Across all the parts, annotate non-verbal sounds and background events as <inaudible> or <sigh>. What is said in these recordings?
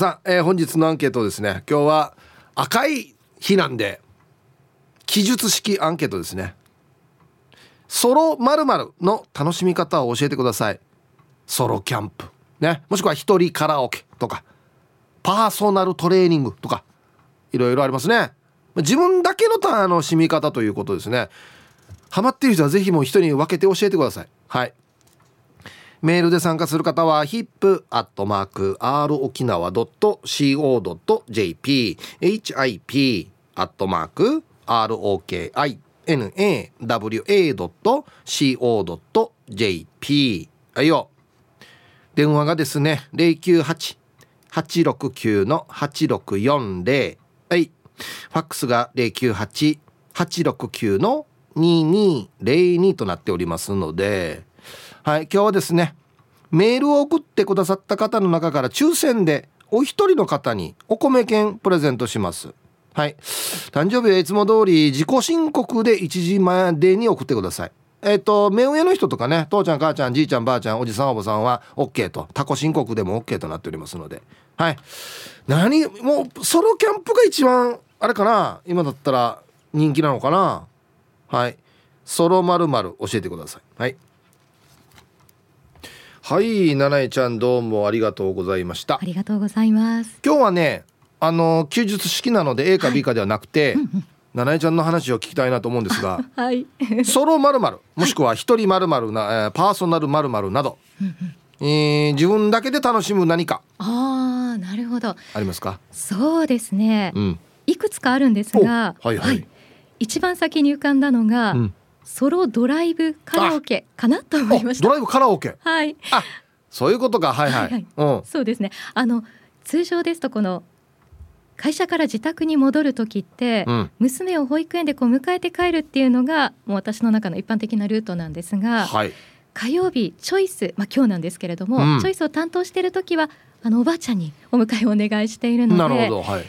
さあ、えー、本日のアンケートですね。今日は赤い日なんで記述式アンケートですね。ソロ〇〇の楽しみ方を教えてください。ソロキャンプ。ね。もしくは一人カラオケとか。パーソナルトレーニングとか。いろいろありますね。自分だけの楽しみ方ということですね。ハマっている人はぜひもう人に分けて教えてください。はい。メールで参加する方は hip.r 沖縄 .co.jp hip アットマーク ROKINAWA.co.jp はいよ。電話がですね098-869の8640はい。ファックスが098-869の2202となっておりますのではい今日はですねメールを送ってくださった方の中から抽選でお一人の方にお米券プレゼントします。はい。誕生日はいつも通り自己申告で1時までに送ってください。えっ、ー、と目上の人とかね父ちゃん母ちゃんじいちゃんばあちゃんおじさんおばさんは OK と他己申告でも OK となっておりますので。はい。何もうソロキャンプが一番あれかな今だったら人気なのかな。はい。ソロまる教えてください。はい。はい七重ちゃんどうもありがとうございました。ありがとうございます。今日はねあの休日式なので A か B かではなくて、はい七重ちゃんの話を聞きたいなと思うんですが、<laughs> はい、ソロまるもしくは一人まるな、えー、パーソナルまるなど、えー、自分だけで楽しむ何か。ああなるほど。ありますか？そうですね、うん、いくつかあるんですが、はいはい、はい、一番先に浮かんだのが、うん、ソロドライブカラオケかなと思いました。ドライブカラオケ。はい。あそういうことか。はいはい、はいはい、うん、そうですね。あの通常ですとこの会社から自宅に戻る時って、うん、娘を保育園でこう迎えて帰るっていうのがもう私の中の一般的なルートなんですが、はい、火曜日チョイス、まあ、今日なんですけれども、うん、チョイスを担当している時はあのおばあちゃんにお迎えをお願いしているので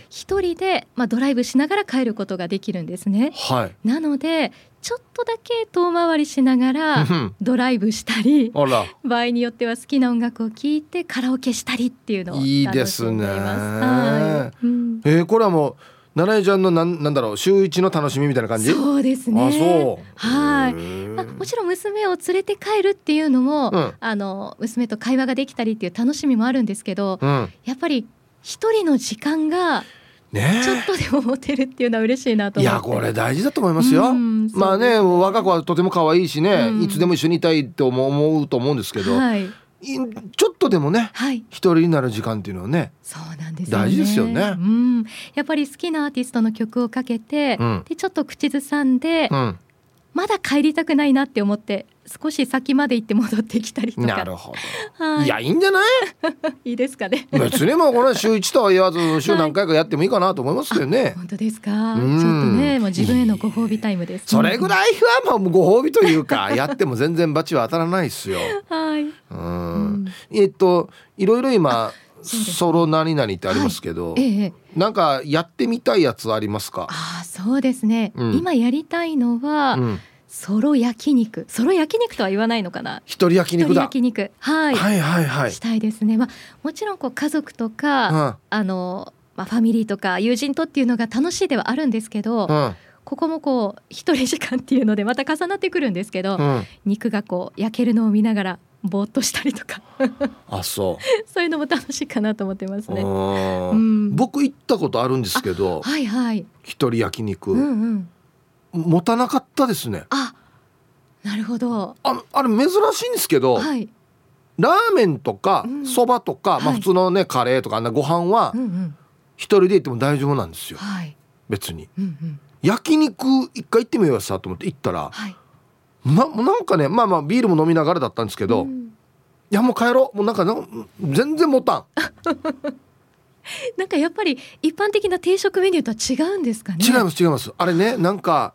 一、はい、人で、まあ、ドライブしながら帰ることができるんですね。はい、なのでちょっとだけ遠回りしながらドライブしたり場合によっては好きな音楽を聴いてカラオケしたりっていうのをいいですね。はい。うん、えー、これはもう七重ちゃんのなんなんだろう週一の楽しみみたいな感じ？そうですね。はい、まあ、もちろん娘を連れて帰るっていうのも、うん、あの娘と会話ができたりっていう楽しみもあるんですけど、うん、やっぱり一人の時間がね、ちょっとでも持てるっていうのは嬉しいなといやこれ大事だと思いますよ。まあね若子はとても可愛いしね、いつでも一緒にいたいって思うと思うんですけど、はい、ちょっとでもね、はい、一人になる時間っていうのはねそうなんです、ね、大事ですよね、うん、やっぱり好きなアーティストの曲をかけて、うん、でちょっと口ずさんで、うん、まだ帰りたくないなって思って少し先まで行って戻ってきたりとか。なるほど、はい、いやいいんじゃない？<laughs> いいですかね。別にもうこれ週一とは言わず週何回かやってもいいかなと思いますけどね、はい、本当ですか？ちょっとねもう自分へのご褒美タイムです、それぐらいはもうご褒美というか <laughs> やっても全然バチは当たらないですよ。はい。うん。えっといろいろ今ソロ何々ってありますけど、はいええ、なんかやってみたいやつありますか？あそうですね、うん、今やりたいのは、うん。ソロ焼肉。ソロ焼肉とは言わないのかな？一人焼肉だ。焼肉、はい、はいはいはい。したいですね。まあもちろんこう家族とか、うん、あのまあファミリーとか友人とっていうのが楽しいではあるんですけど、うん、ここもこう一人時間っていうのでまた重なってくるんですけど、うん、肉がこう焼けるのを見ながらぼーっとしたりとか。あそう。<laughs> そういうのも楽しいかなと思ってますね、うん、僕行ったことあるんですけどはいはい。一人焼肉、うんうん、持たなかったですね。あなるほど。ああれ珍しいんですけど、はい、ラーメンとかそば、とか、まあ普通のねカレーとかあんなご飯は一人で行っても大丈夫なんですよ、はい、別に、うんうん、焼肉一回行ってみようさと思って行ったら、はい、ななんかねまあまあビールも飲みながらだったんですけど、うん、いやもう帰ろう。もうなんか全然もたん。<laughs> なんかやっぱり一般的な定食メニューとは違うんですかね？違います違います。あれねなんか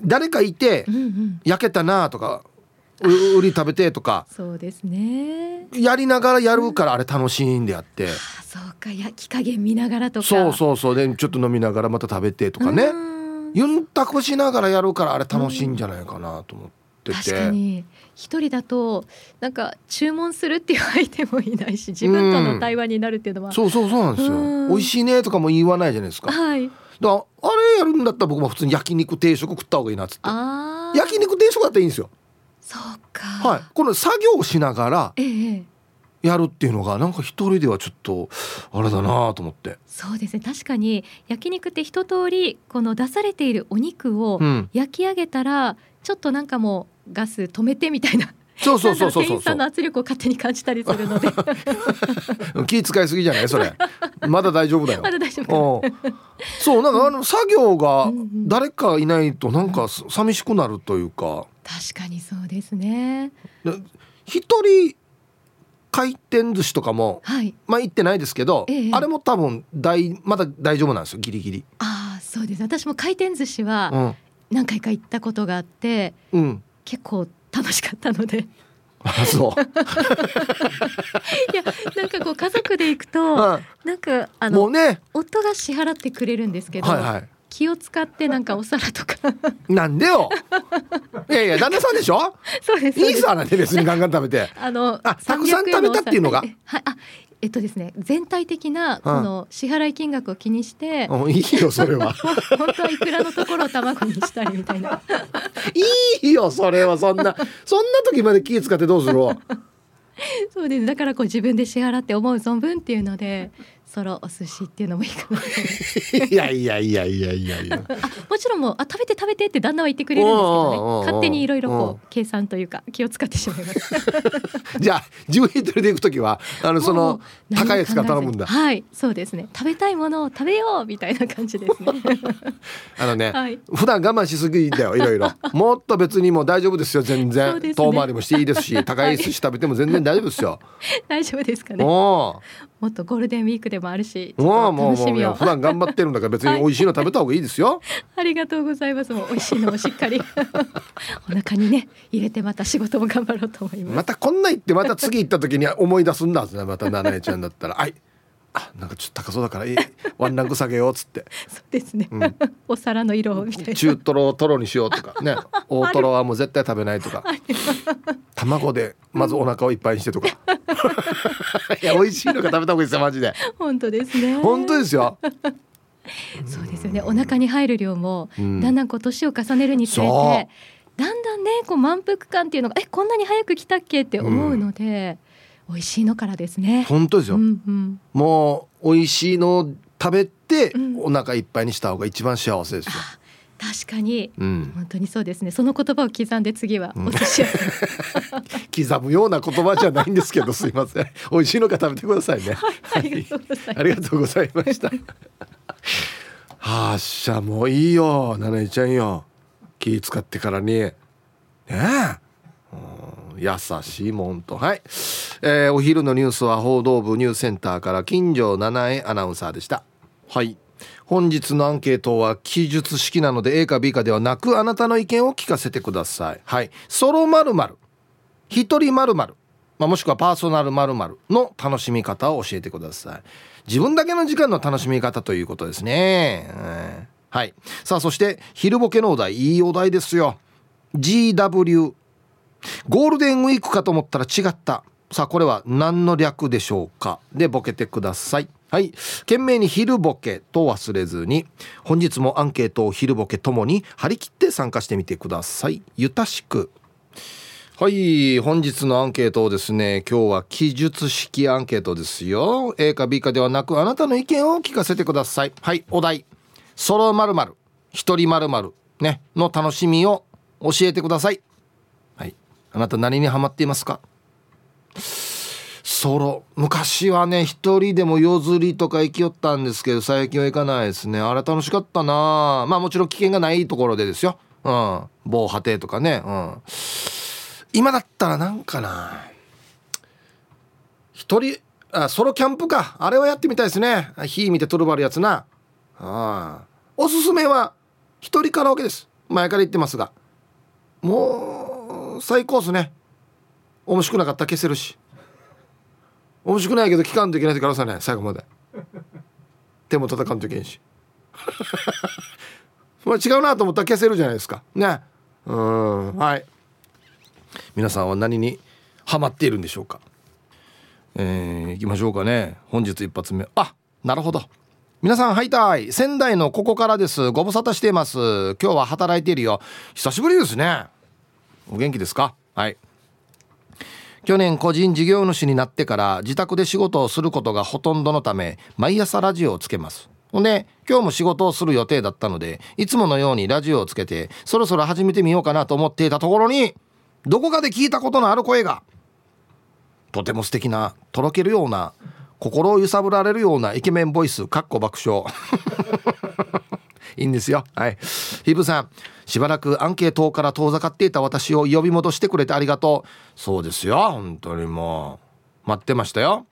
誰かいて、うんうん、焼けたなとか売り食べてとかそうですね。やりながらやるからあれ楽しいんであって、うん、そうか。焼き加減見ながらとか。そうそうそう。でちょっと飲みながらまた食べてとかねユンタクしながらやるからあれ楽しいん。じゃないかなと思っってて確かに。一人だとなんか注文するっていう相手もいないし自分との対話になるっていうのは、うん、そうそうそうなんですよ。美味しいねとかも言わないじゃないですか。はい。だあれやるんだったら僕も普通に焼肉定食食った方がいいなっつって。焼肉定食だったらいいんですよ。そうか。はい。この作業をしながらええやるっていうのがなんか一人ではちょっとあれだなと思って。そうですね。確かに焼肉って一通りこの出されているお肉を焼き上げたら、ちょっとなんかもうガス止めてみたいな。そうそうそうそう店員さんの圧力を勝手に感じたりするので。気使いすぎじゃない？それ。まだ大丈夫だよ。まだ大丈夫そうなんかあの作業が誰かいないとなんか寂しくなるというか。確かにそうですね。一人回転寿司とかも、はい、まあ行ってないですけど、ええ、あれも多分大まだ大丈夫なんですよギリギリ。ああそうです。私も回転寿司は何回か行ったことがあって、うん、結構楽しかったので。あそう。<laughs> いやなんかこう家族で行くと、なんかあの、ね、夫が支払ってくれるんですけど、はいはい、気を使ってなんかお皿とか。なんでよ。いやいや旦那さんでしょ？そうですいいさなんで別にガンガン食べて。あのあたくさん食べたっていうのが？はいあえっとですね全体的なこの支払い金額を気にして、うん、いいよそれは。本当はいくらのところを卵にしたりみたいな。いいよそれはそんな。そんな時まで気使ってどうする？そうです。だからこう自分で支払って思う存分っていうのでソロお寿司っていうのもいいかな。いやいやいやいやいやいや。もちろんもうあ食べて食べてって旦那は言ってくれるんですけどね。勝手にいろいろこう計算というか気を使ってしまいます。じゃあ自分一人で行く時はあのその高いやつから頼むんだ。はいそうですね。食べたいものを食べようみたいな感じですね。<laughs> あのね、はい、普段我慢しすぎだよいろいろ。<laughs> もっと別にも大丈夫ですよ全然、ね、遠回りもしていいですし高い寿司食べても全然大丈夫ですよ。<laughs> 大丈夫ですかねもっとゴールデンウィークでもあるしもうもうもう普段頑張ってるんだから別に美味しいの食べた方がいいですよ、ありがとうございます。もう美味しいのをしっかり。<laughs> お腹にね入れてまた仕事も頑張ろうと思います。またこんな言ってまた次行った時に思い出すんだねまた七重ちゃんだったら。はいあなんかちょっと高そうだからいいワンランク下げようっつって。<laughs> そうですね、うん、お皿の色みたい。な中トロトロにしようとかね。<laughs> 大トロはもう絶対食べないとか。卵でまずお腹をいっぱいにしてとか。<laughs> いや美味しいのが食べた方がいいですよマジで。本当ですね。本当ですよ。そうですよね。お腹に入る量も、だんだんこう年を重ねるにつれてだんだんねこう満腹感っていうのがえこんなに早く来たっけって思うので、うん、美味しいのからですね。本当ですよ、うんうん、もう美味しいのを食べて、お腹いっぱいにした方が一番幸せですよ、確かに、うん、本当にそうですね。その言葉を刻んで次はお寿司屋さん、<laughs> 刻むような言葉じゃないんですけどすいません。美味しいのか食べてくださいね、はい、ありがとうございましたはっしゃもういいよ。七重ちゃんよ。気使ってからに。ねえ優しいもんと。はい、えー、お昼のニュースは報道部ニュースセンターから金城七重アナウンサーでした。はい。本日のアンケートは記述式なので A か B かではなくあなたの意見を聞かせてください。はい。ソロまるまる一人まるまるもしくはパーソナルまるまるの楽しみ方を教えてください。自分だけの時間の楽しみ方ということですね、はい。さあそして昼ボケのお題いいお題ですよ。GW ゴールデンウィークかと思ったら違った。さあこれは何の略でしょうか？でボケてください。はい。懸命に昼ボケと忘れずに本日もアンケートを昼ボケともに張り切って参加してみてください。ゆたしく。はい。本日のアンケートをですね今日は記述式アンケートですよ。A か B かではなくあなたの意見を聞かせてください。はい。お題。ソロまるまる一人まるまるね。の楽しみを教えてください。あなた何にハマっていますか？ソロ。昔はね一人でも夜釣りとか行きよったんですけど最近は行かないですね。あれ楽しかったな。まあもちろん危険がないところでですよ。うん。防波堤とかね。うん。今だったらなんかな。一人あソロキャンプか。あれはやってみたいですね。火見てトルバるやつな。あおすすめは一人カラオケです。前から言ってますが。もう最高っすね。面白くなかったら消せるし。面白くないけど聞かんといけないからさいね最後まで。手も叩かんといけんし。<laughs> まあ違うなと思ったら消せるじゃないですか。ね。うんはい。皆さんは何にハマっているんでしょうか。えー、行きましょうかね。本日一発目。あなるほど。皆さんはいたい仙台のここからです。ご無沙汰しています。今日は働いているよ。久しぶりですね。お元気ですか？はい。去年個人事業主になってから自宅で仕事をすることがほとんどのため毎朝ラジオをつけます。ほんで今日も仕事をする予定だったのでいつものようにラジオをつけてそろそろ始めてみようかなと思っていたところにどこかで聞いたことのある声がとても素敵なとろけるような心を揺さぶられるようなイケメンボイスかっこ爆笑。<laughs> いいんですよ。はい。ヒブさんしばらくアンケートから遠ざかっていた私を呼び戻してくれてありがとう。そうですよ。本当にもう待ってましたよ。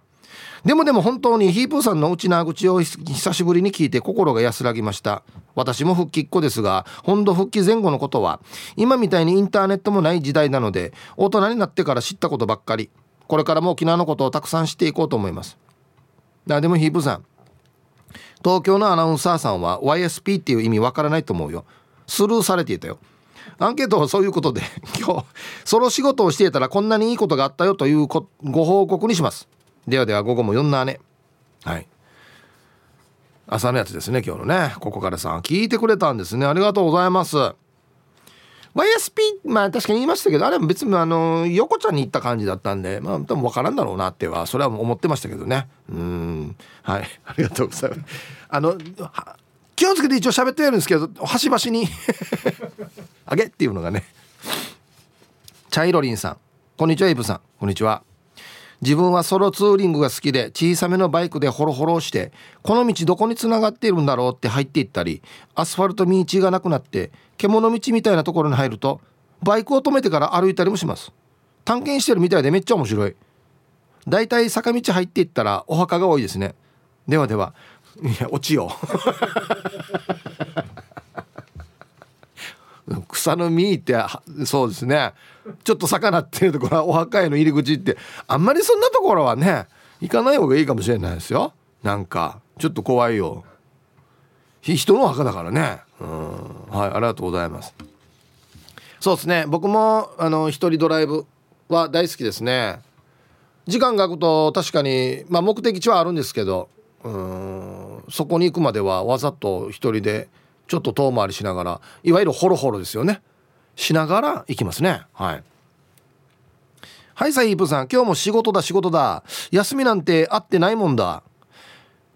でもでも本当にヒープーさんの内縄口を久しぶりに聞いて心が安らぎました。私も復帰っ子ですが本土復帰前後のことは今みたいにインターネットもない時代なので大人になってから知ったことばっかり。これからも沖縄のことをたくさん知っていこうと思います。あでもヒープーさん東京のアナウンサーさんは YSP っていう意味わからないと思うよ。スルーされていたよ。アンケートはそういうことで <laughs> 今日ソロ仕事をしていたらこんなにいいことがあったよというご報告にします。ではでは午後も4な姉。はい。朝のやつですね今日のね。ここからさん聞いてくれたんですね。ありがとうございます。YSP まあ確かに言いましたけどあれは別にあの横ちゃんに行った感じだったんでまあ多分分からんだろうなってはそれは思ってましたけどね。うん。はい。ありがとうございます。あの気をつけて一応喋ってやるんですけど端々に。あげっていうのがね。チャイロリンさん。こんにちはイブさん。こんにちは。自分はソロツーリングが好きで小さめのバイクでホロホロしてこの道どこにつながっているんだろうって入っていったりアスファルト道がなくなって獣道みたいなところに入るとバイクを止めてから歩いたりもします。探検してるみたいでめっちゃ面白い。だいたい坂道入っていったらお墓が多いですね。ではでは。いや落ちよ。う <laughs> 草の実ってそうですね。ちょっと魚ってるところはお墓への入り口ってあんまりそんなところはね行かない方がいいかもしれないですよ。なんかちょっと怖いよ。人の墓だからね。うん。はいありがとうございます。そうですね。僕もあの一人ドライブは大好きですね。時間が空くと確かにまあ目的地はあるんですけどうんそこに行くまではわざと一人でちょっと遠回りしながらいわゆるホロホロですよね。しながら行きますね。はい。はいサイープさん。今日も仕事だ仕事だ。休みなんて会ってないもんだ。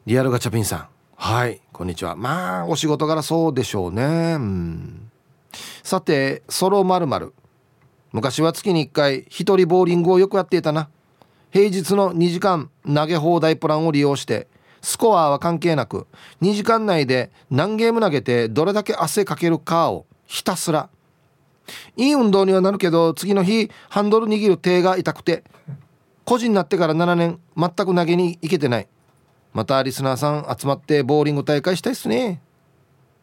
リアルガチャピンさん。はい。こんにちは。まあお仕事柄そうでしょうね。うん。さてソロまるまる昔は月に1回一人ボーリングをよくやっていたな。平日の2時間投げ放題プランを利用してスコアは関係なく2時間内で何ゲーム投げてどれだけ汗かけるかをひたすら。いい運動にはなるけど次の日ハンドル握る手が痛くて個人になってから7年全く投げに行けてない。またリスナーさん集まってボーリング大会したいっすね。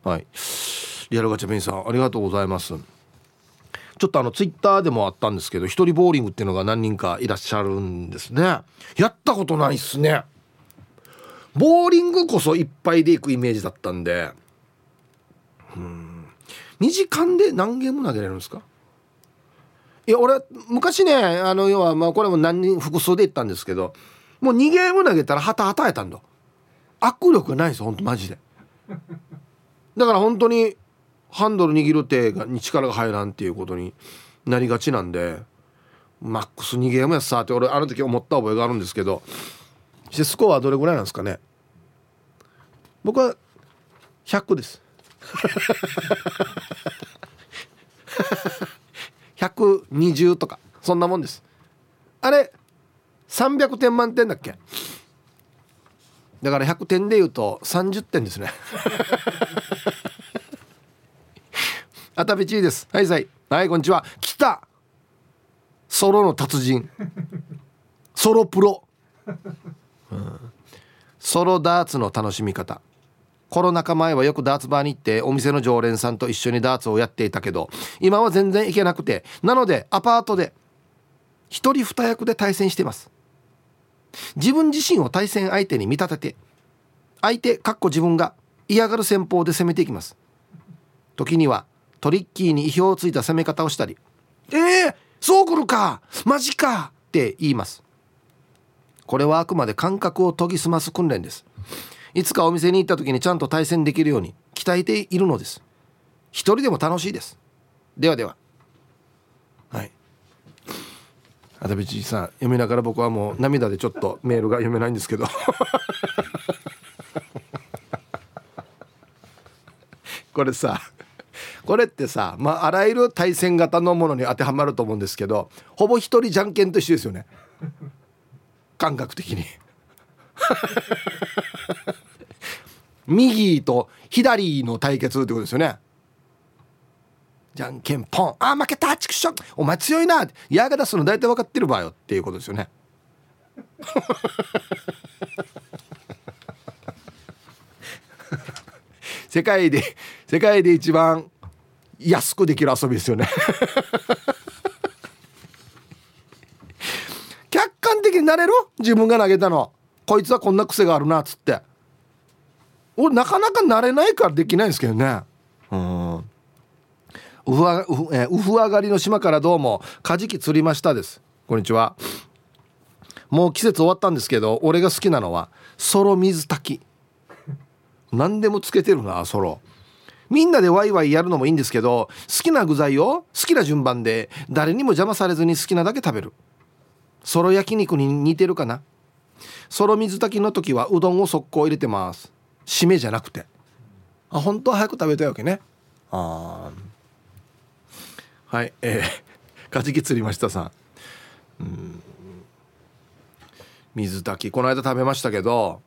はい。リアルガチャピンさんありがとうございます。ちょっとあのツイッターでもあったんですけど一人ボーリングっていうのが何人かいらっしゃるんですね。やったことないっすね。ボーリングこそいっぱいで行くイメージだったんで。うん。2時間で何ゲーム投げれるんですか？いや俺昔ねあの要はまあこれも何人複数で行ったんですけどもう2ゲーム投げたらハタハタやたんだ。握力ないですほんとマジで。だから本当にハンドル握る手がに力が入らんっていうことになりがちなんでマックス2ゲームやさって俺あの時思った覚えがあるんですけどしてスコアはどれぐらいなんですかね。僕は100です。<laughs> 120とかそんなもんです。あれ300点満点だっけ。だから100点でいうと30点ですね。あたびちいです。はいさい。はいこんにちは。来た。ソロの達人。ソロプロ、ソロダーツの楽しみ方。コロナ禍前はよくダーツバーに行ってお店の常連さんと一緒にダーツをやっていたけど今は全然行けなくてなのでアパートで一人二役で対戦してます。自分自身を対戦相手に見立てて相手かっこ自分が嫌がる戦法で攻めていきます。時にはトリッキーに意表をついた攻め方をしたりえー、そう来るかマジかって言います。これはあくまで感覚を研ぎ澄ます訓練です。いつかお店に行った時にちゃんと対戦できるように鍛えているのです。一人でも楽しいです。ではでは。はい。あたべちさん読みながら僕はもう涙でちょっとメールが読めないんですけど。<laughs> これさこれってさまああらゆる対戦型のものに当てはまると思うんですけどほぼ一人じゃんけんと一緒ですよね。感覚的に。右と左の対決ってことですよね。じゃんけんポンあ負けたチクション。お前強いな。矢が出すの大体分かってる場合よっていうことですよね。世界で世界で一番安くできる遊びですよね。になれる？自分が投げたの。こいつはこんな癖があるなっつって。俺なかなか慣れないからできないんですけどね。うん。ウフウフ,、えー、ウフ上がりの島からどうもカジキ釣りましたです。こんにちは。もう季節終わったんですけど俺が好きなのはソロ水炊き。何でもつけてるなソロ。みんなでワイワイやるのもいいんですけど好きな具材を好きな順番で誰にも邪魔されずに好きなだけ食べる。ソロ焼肉に似てるかな？ソロ水炊きの時はうどんを速攻入れてます。締めじゃなくて。あ本当は早く食べたいわけね。あはいえー、<laughs> カジキ釣りましたさん。うん。水炊きこの間食べましたけど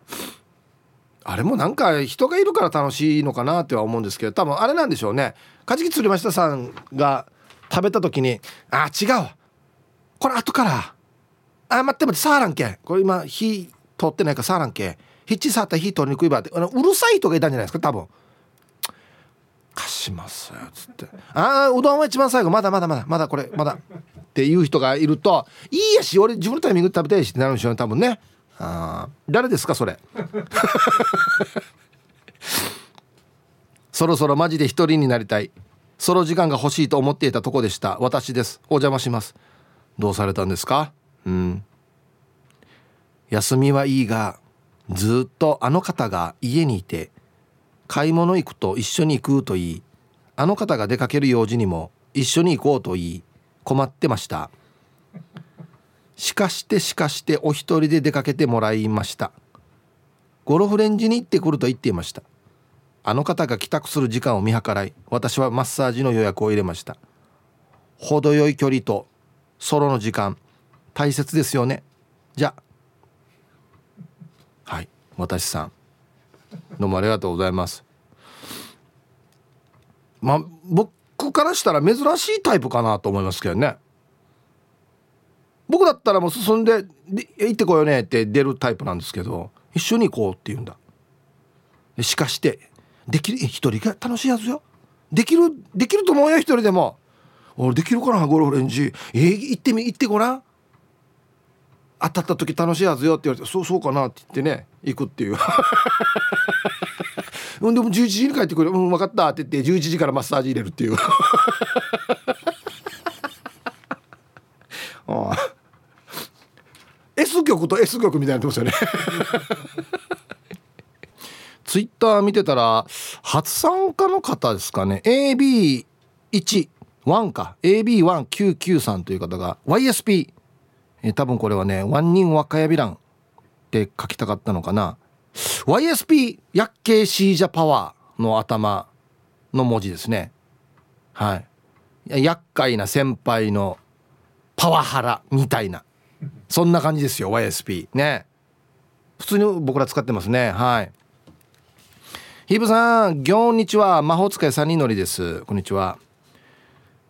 あれもなんか人がいるから楽しいのかなっては思うんですけど多分あれなんでしょうね。カジキ釣りましたさんが食べた時に「あ違うこれ後からあ待って待って触らんけ。これ今火通ってないから触らんけ。ヒッチ触ったら火通りにくいば」って。あのうるさい人がいたんじゃないですか多分「貸しますよ」つって「ああうどんは一番最後まだまだまだまだこれまだ」っていう人がいると「いいやし俺自分のタイミングで食べたいし」ってなるんでしょうね多分ね。あ誰ですかそれ？<laughs> そろそろマジで一人になりたい。ソロ時間が欲しいと思っていたとこでした。私です。お邪魔します。どうされたんですか？うん。休みはいいがずっとあの方が家にいて買い物行くと一緒に行くと言い。あの方が出かける用事にも一緒に行こうと言い。困ってました。しかしてしかしてお一人で出かけてもらいました。ゴルフレンジに行ってくると言っていました。あの方が帰宅する時間を見計らい私はマッサージの予約を入れました。程よい距離とソロの時間大切ですよね。じゃあはい。私さん。どうもありがとうございます。まあ僕からしたら珍しいタイプかなと思いますけどね。僕だったらもう進んで行ってこようねって出るタイプなんですけど一緒に行こうって言うんだ。しかしてできる一人が楽しいはずよ。できるできると思うよ一人でも。俺できるかなゴルフレンジ。えー、行ってみ行ってごらん。当たった時楽しいはずよって言われてそうそうかなって言ってね行くっていう。<laughs> うんでも11時に帰ってくる。うん分かったって言って11時からマッサージ入れるっていう。<laughs> ああ。S 曲と S 曲みたいになってますよね。<laughs> ツイッター見てたら初参加の方ですかね。AB1 1か。AB1993 という方が YSP え多分これはね「ワンニン若やびらん」って書きたかったのかな。YSP 薬系シージャパワーの頭の文字ですね。はい。厄介な先輩のパワハラみたいな。そんな感じですよ YSP ね。普通に僕ら使ってますね。はい。ヒブさん、こんにちは。魔法使い三人乗りです。こんにちは。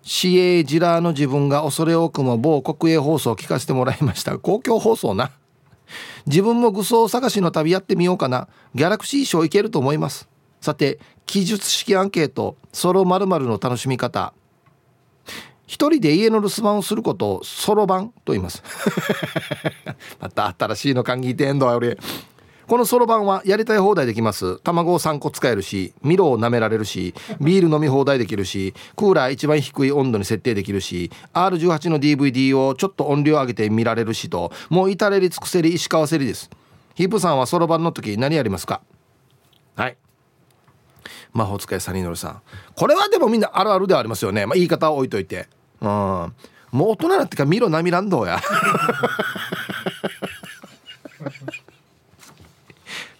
市営ジラーの自分が恐れ多くも某国営放送を聞かせてもらいました。公共放送な。自分も愚装探しの旅やってみようかな。ギャラクシー賞いけると思います。さて、記述式アンケート、ソロ〇〇の楽しみ方。一人で家の留守番をすることをソロ番と言います。<laughs> また新しいの考えてんだ俺。このそろばんはやりたい放題できます。卵を3個使えるしミロを舐められるしビール飲み放題できるしクーラー一番低い温度に設定できるし R18 の DVD をちょっと音量上げて見られるしともう至れり尽くせり石川せりです。ヒープさんはそろばんの時何やりますか？はい。魔法使いサニーノルさん。これはでもみんなあるあるではありますよね、まあ、言い方は置いといて。うん。もう大人になってから見ろなみらんどうや？<laughs>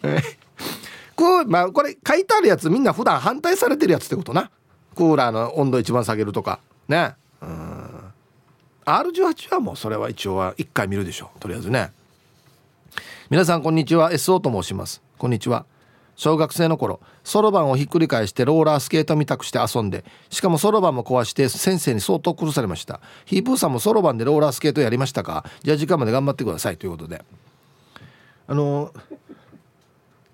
<laughs> こうまあこれ書いてあるやつみんな普段反対されてるやつってことな。クーラーの温度一番下げるとか。ね。うん。R18 はもうそれは一応は1回見るでしょとりあえずね。皆さんこんにちは。SO と申します。こんにちは。小学生の頃そろばんをひっくり返してローラースケートみたくして遊んでしかもそろばんも壊して先生に相当苦されました。ヒープーさんもそろばんでローラースケートやりましたか？じゃあ時間まで頑張ってください。ということで。あの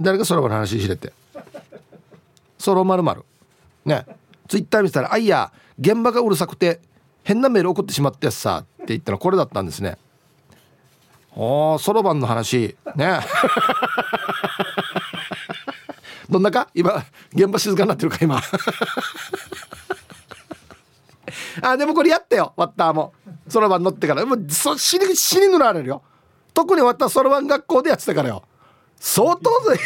誰がそろばんの話しれて。そろまるまる。ね。ツイッター見てたら「あいや現場がうるさくて変なメール送ってしまったやつさ」って言ったらこれだったんですね。おーそろばんの話。ね。<laughs> どんなか？今現場静かになってるか今。あでもこれやったよワッターも。そろばん乗ってから。もうそ死に死に塗られるよ。特にワッターそろばん学校でやってたからよ。相当ぜ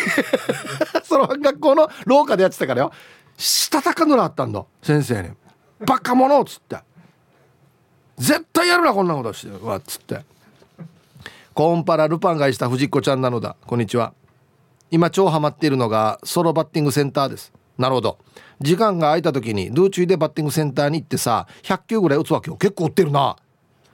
<laughs> そろばん学校の廊下でやってたからよ。したたか塗らあったんだ。先生に「バカ者」っつって「絶対やるなこんなことして」わっつって。コーンパラルパンがいした藤子ちゃんなのだ。こんにちは。今超ハマっているのがソロバッティングセンターです。なるほど。時間が空いた時にドゥーチュイでバッティングセンターに行ってさ100球ぐらい打つわけよ。結構打ってるな。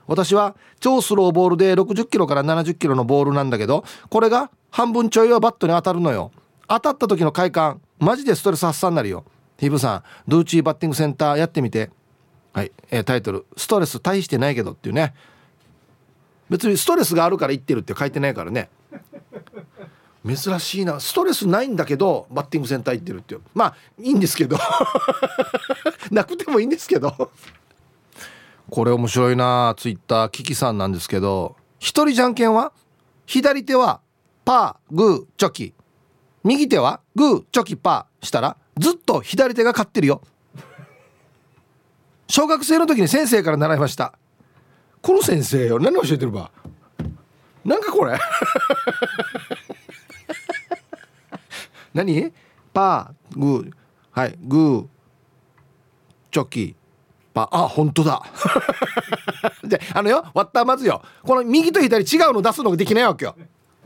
私は超スローボールで60キロから70キロのボールなんだけどこれが半分ちょいはバットに当たるのよ。当たった時の快感マジでストレス発散になるよ。ヒブさんドゥーチーバッティングセンターやってみて。はい、えー、タイトル「ストレス大してないけど」っていうね。別にストレスがあるから言ってるって書いてないからね。珍しいな。ストレスないんだけどバッティングセンター行ってるっていう。まあいいんですけど。<laughs> なくてもいいんですけど。これ面白いな。ツイッターキキさんなんですけど。一人じゃんけんは？左手は？パーグーチョキ。右手はグーチョキパーしたらずっと左手が勝ってるよ。小学生の時に先生から習いました。この先生よ。何教えてるば？なんかこれ。<laughs> 何？パーグーはいグーチョキパー。あ本当だ。<laughs> であのよ割ったまずよ。この右と左違うの出すのができないわけよ。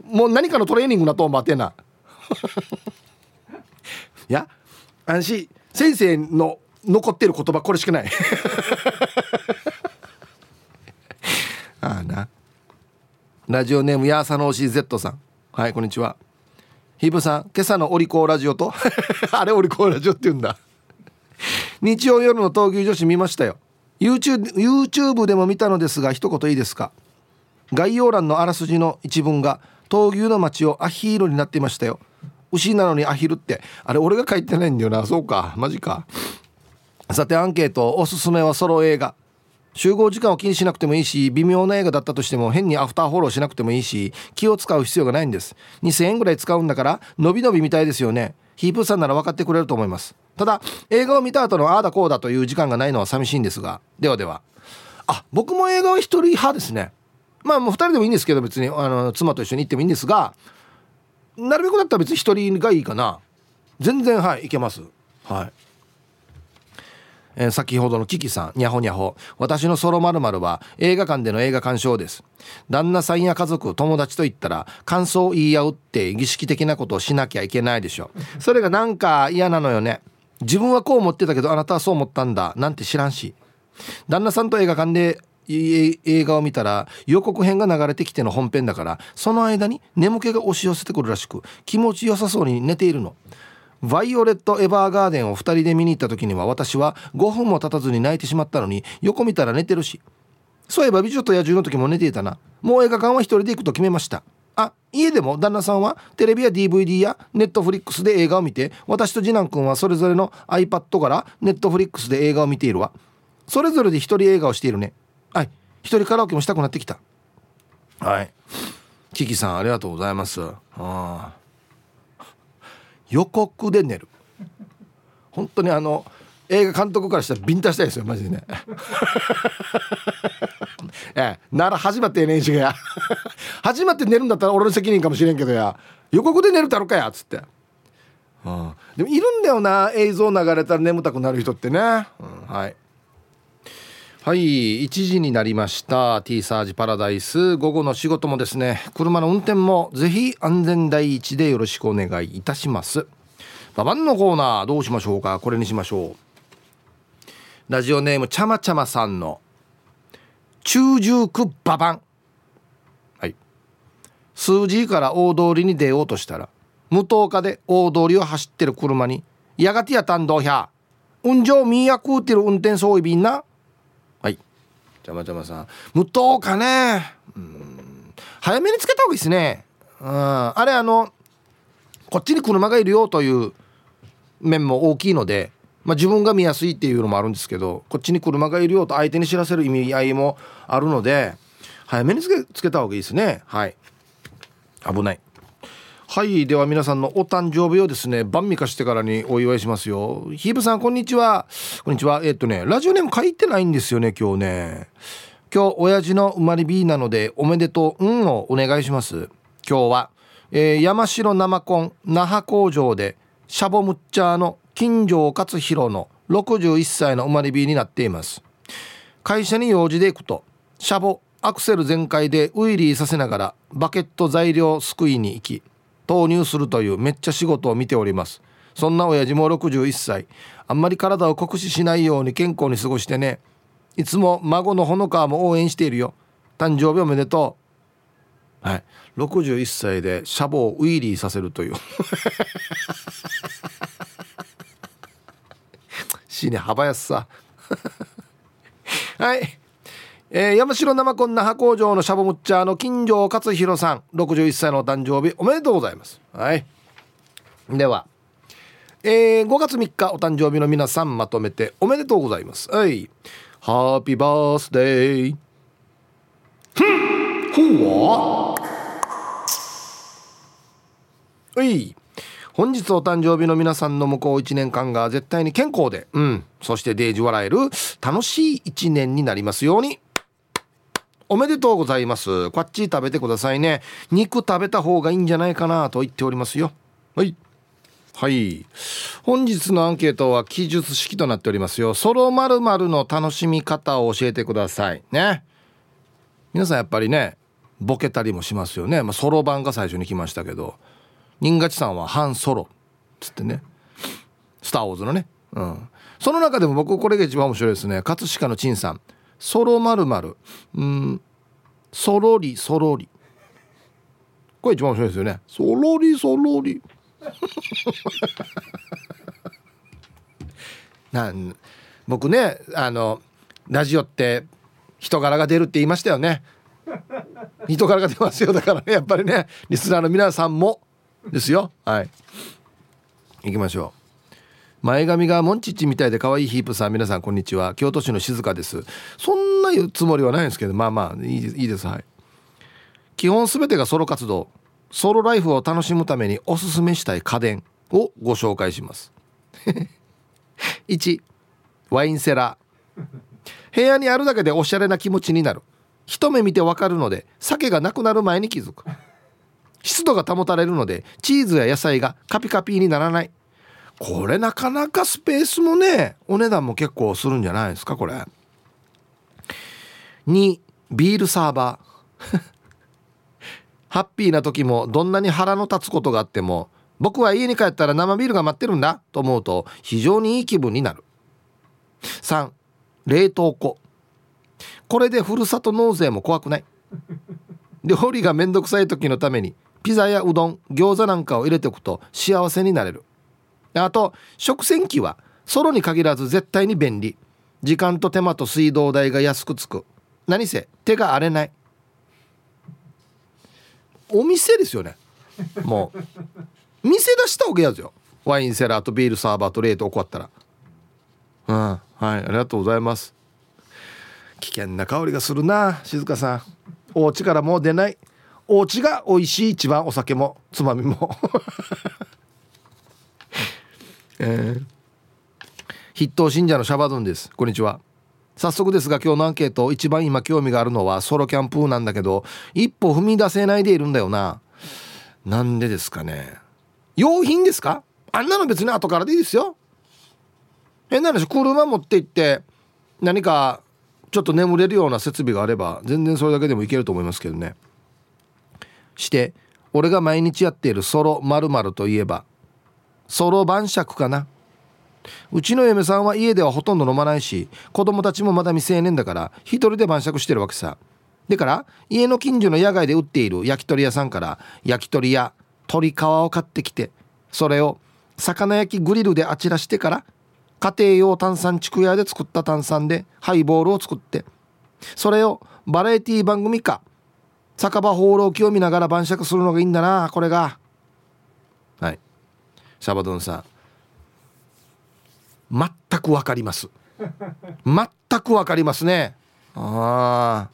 もう何かのトレーニングなと思ってな。<laughs> いや安心。先生の残ってる言葉これしかない。<laughs> ああな。ラジオネームやーさのおし Z さん。はいこんにちは。ヒブさん今朝のオリコーラジオと？<laughs> あれオリコーラジオって言うんだ。日曜夜の闘牛女子見ましたよ。YouTube, YouTube でも見たのですが一言いいですか？概要欄のあらすじの一文が闘牛の街をアヒーロになっていましたよ。牛なのにアヒルって。あれ俺が書いてないんだよな。そうか。マジか。さてアンケートおすすめはソロ映画。集合時間を気にしなくてもいいし微妙な映画だったとしても変にアフターフォローしなくてもいいし気を使う必要がないんです。2000円ぐらい使うんだから伸び伸び見たいですよね。ヒープさんなら分かってくれると思います。ただ映画を見た後のああだこうだという時間がないのは寂しいんですが。ではでは。あ僕も映画は一人派ですね。まあもう2人でもいいんですけど別にあの妻と一緒に行ってもいいんですがなるべくだったら別に一人がいいかな。全然はいいけます。はい。えー、先ほどのキキさんにゃほにゃほ。私のソロまるは映画館での映画鑑賞です。旦那さんや家族友達と言ったら感想を言い合うって儀式的なことをしなきゃいけないでしょ。それがなんか嫌なのよね。自分はこう思ってたけどあなたはそう思ったんだなんて知らんし。旦那さんと映画館で映画を見たら予告編が流れてきての本編だからその間に眠気が押し寄せてくるらしく気持ちよさそうに寝ているの。バイオレット・エヴァーガーデンを2人で見に行った時には私は5分も経たずに泣いてしまったのに横見たら寝てるし。そういえば美女と野獣の時も寝ていたな。もう映画館は1人で行くと決めました。あ家でも旦那さんはテレビや DVD やネットフリックスで映画を見て私と次男くんはそれぞれの iPad からネットフリックスで映画を見ているわ。それぞれで一人映画をしているね。はい。一人カラオケもしたくなってきた。はい。キキさんありがとうございます。あ予告で寝る。本当にあの映画監督からしたらビンタしたいですよマジでね。<laughs> ええ。なら始まってねえしや始まって寝るんだったら俺の責任かもしれんけどや。予告で寝るだろかやっつって。あでもいるんだよな映像流れたら眠たくなる人ってね、うん、はいはい1時になりました。T サージパラダイス。午後の仕事もですね車の運転もぜひ安全第一でよろしくお願いいたします。ババンのコーナーどうしましょうか？これにしましょう。ラジオネームちゃまちゃまさんの中重区ババン。はい。数字から大通りに出ようとしたら無灯火で大通りを走ってる車にやがてやたんどうひゃ運上みやくうてる運転そういびんなちゃまちゃまさん。無灯火ね。うん。早めにつけた方がいいですね。うん。あれあのこっちに車がいるよという面も大きいのでまあ、自分が見やすいっていうのもあるんですけどこっちに車がいるよと相手に知らせる意味合いもあるので早めにつけつけた方がいいですね。はい。危ない。はいでは皆さんのお誕生日をですね晩味化してからにお祝いしますよ。ヒーブさんこんにちは。こんにちは。えっとねラジオネーム書いてないんですよね今日ね。今日親父の生まれ日なのでおめでとううんをお願いします。今日は、えー、山城生コン那覇工場でシャボムッチャーの金城勝弘の61歳の生まれ日になっています。会社に用事で行くとシャボアクセル全開でウイリーさせながらバケット材料すくいに行き投入するというめっちゃ仕事を見ております。そんな親父も61歳。あんまり体を酷使しないように健康に過ごしてね。いつも孫のほのかも応援しているよ。誕生日おめでとう。はい。61歳でシャボをウイリーさせるという。しいね幅安さ。<laughs> はい。えー、山城生こんな派工場のシャボムッチャーの金城勝弘さん61歳のお誕生日おめでとうございます。はい。ではえー、5月3日お誕生日の皆さんまとめておめでとうございます。はい。ハッピーバースデーふんほわはい。本日お誕生日の皆さんの向こう1年間が絶対に健康で、うん、そしてデージ笑える楽しい1年になりますように。おめでとうございます。こっち食べてくださいね。肉食べた方がいいんじゃないかなと言っておりますよ。はい。はい。本日のアンケートは記述式となっておりますよ。ソロ〇〇の楽しみ方を教えてください。ね。皆さんやっぱりね、ボケたりもしますよね。まあ、ソロ版が最初に来ましたけど。新勝さんは半ソロつってねスター・ウォーズのねうんその中でも僕これが一番面白いですね葛飾の陳さんソロまるまるうん。ソロリソロリ。これ一番面白いですよね。ソロリソロリ。<laughs> なん僕ねあのラジオって人柄が出るって言いましたよね。人柄が出ますよ。だからねやっぱりねリスナーの皆さんもですよ。はい。行きましょう。前髪がモンチッチみたいで可愛いヒープさん皆さんこんにちは。京都市の静香です。そんな言うつもりはないんですけどまあまあいいですいいです。はい。基本全てがソロ活動。ソロライフを楽しむためにおすすめしたい家電をご紹介します。<laughs> 1ワインセラー。部屋にあるだけでおしゃれな気持ちになる。一目見てわかるので酒がなくなる前に気づく。湿度が保たれるのでチーズや野菜がカピカピにならない。これなかなかスペースもねお値段も結構するんじゃないですかこれ。2ビールサーバー。<laughs> ハッピーな時もどんなに腹の立つことがあっても僕は家に帰ったら生ビールが待ってるんだと思うと非常にいい気分になる。3冷凍庫。これでふるさと納税も怖くない。料理がめんどくさい時のためにピザやうどん餃子なんかを入れておくと幸せになれる。あと食洗機はソロに限らず絶対に便利。時間と手間と水道代が安くつく。何せ手が荒れない。お店ですよね。もう。店出したわけやつよ。ワインセラーとビールサーバーと冷凍庫あったら。うん。はい。ありがとうございます。危険な香りがするな静香さん。お家からもう出ない。お家が美味しい一番お酒もつまみも。えー、筆頭信者のシャバドゥンです。こんにちは。早速ですが今日のアンケート一番今興味があるのはソロキャンプなんだけど一歩踏み出せないでいるんだよな。なんでですかね。用品ですか？あんなの別に後からでいいですよ。変な話車持って行って何かちょっと眠れるような設備があれば全然それだけでもいけると思いますけどね。して俺が毎日やっているソロまるといえばソロ晩酌かな。うちの嫁さんは家ではほとんど飲まないし子供たちもまだ未成年だから一人で晩酌してるわけさ。だから家の近所の野外で売っている焼き鳥屋さんから焼き鳥や鶏皮を買ってきてそれを魚焼きグリルであちらしてから家庭用炭酸竹屋で作った炭酸でハイボールを作ってそれをバラエティ番組か酒場放浪記を見ながら晩酌するのがいいんだなこれが。はい。シャバドンさん。全く分かります。<laughs> 全く分かりますね。あ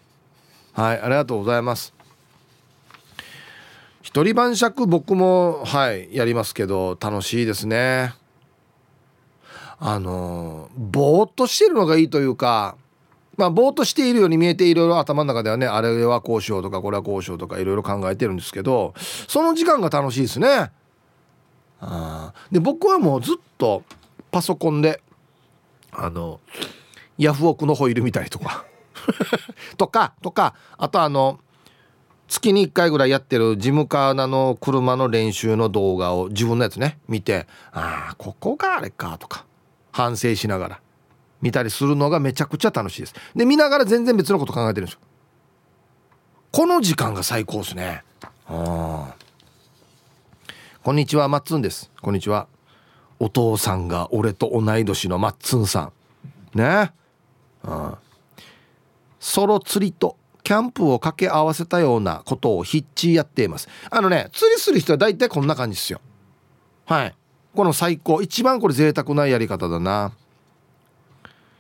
あはいありがとうございます。一人晩酌僕もはいやりますけど楽しいですね。あのぼーっとしてるのがいいというかまあぼーっとしているように見えていろいろ頭の中ではねあれはこうしようとかこれはこうしようとかいろいろ考えてるんですけどその時間が楽しいですね。あで僕はもうずっとパソコンであのヤフオクのホイール見たり <laughs> とか。とかとかあとあの月に1回ぐらいやってるジムカーナの車の練習の動画を自分のやつね見てああここがあれかとか反省しながら見たりするのがめちゃくちゃ楽しいです。で見ながら全然別のこと考えてるんですよ。この時間が最高ですね。あこんにちはマッツンです。こんにちは。お父さんが俺と同い年のマッツンさん。ね。あソロ釣りとキャンプを掛け合わせたようなことをヒッチやっています。あのね釣りする人は大体こんな感じですよ。はい。この最高。一番これ贅沢なやり方だな。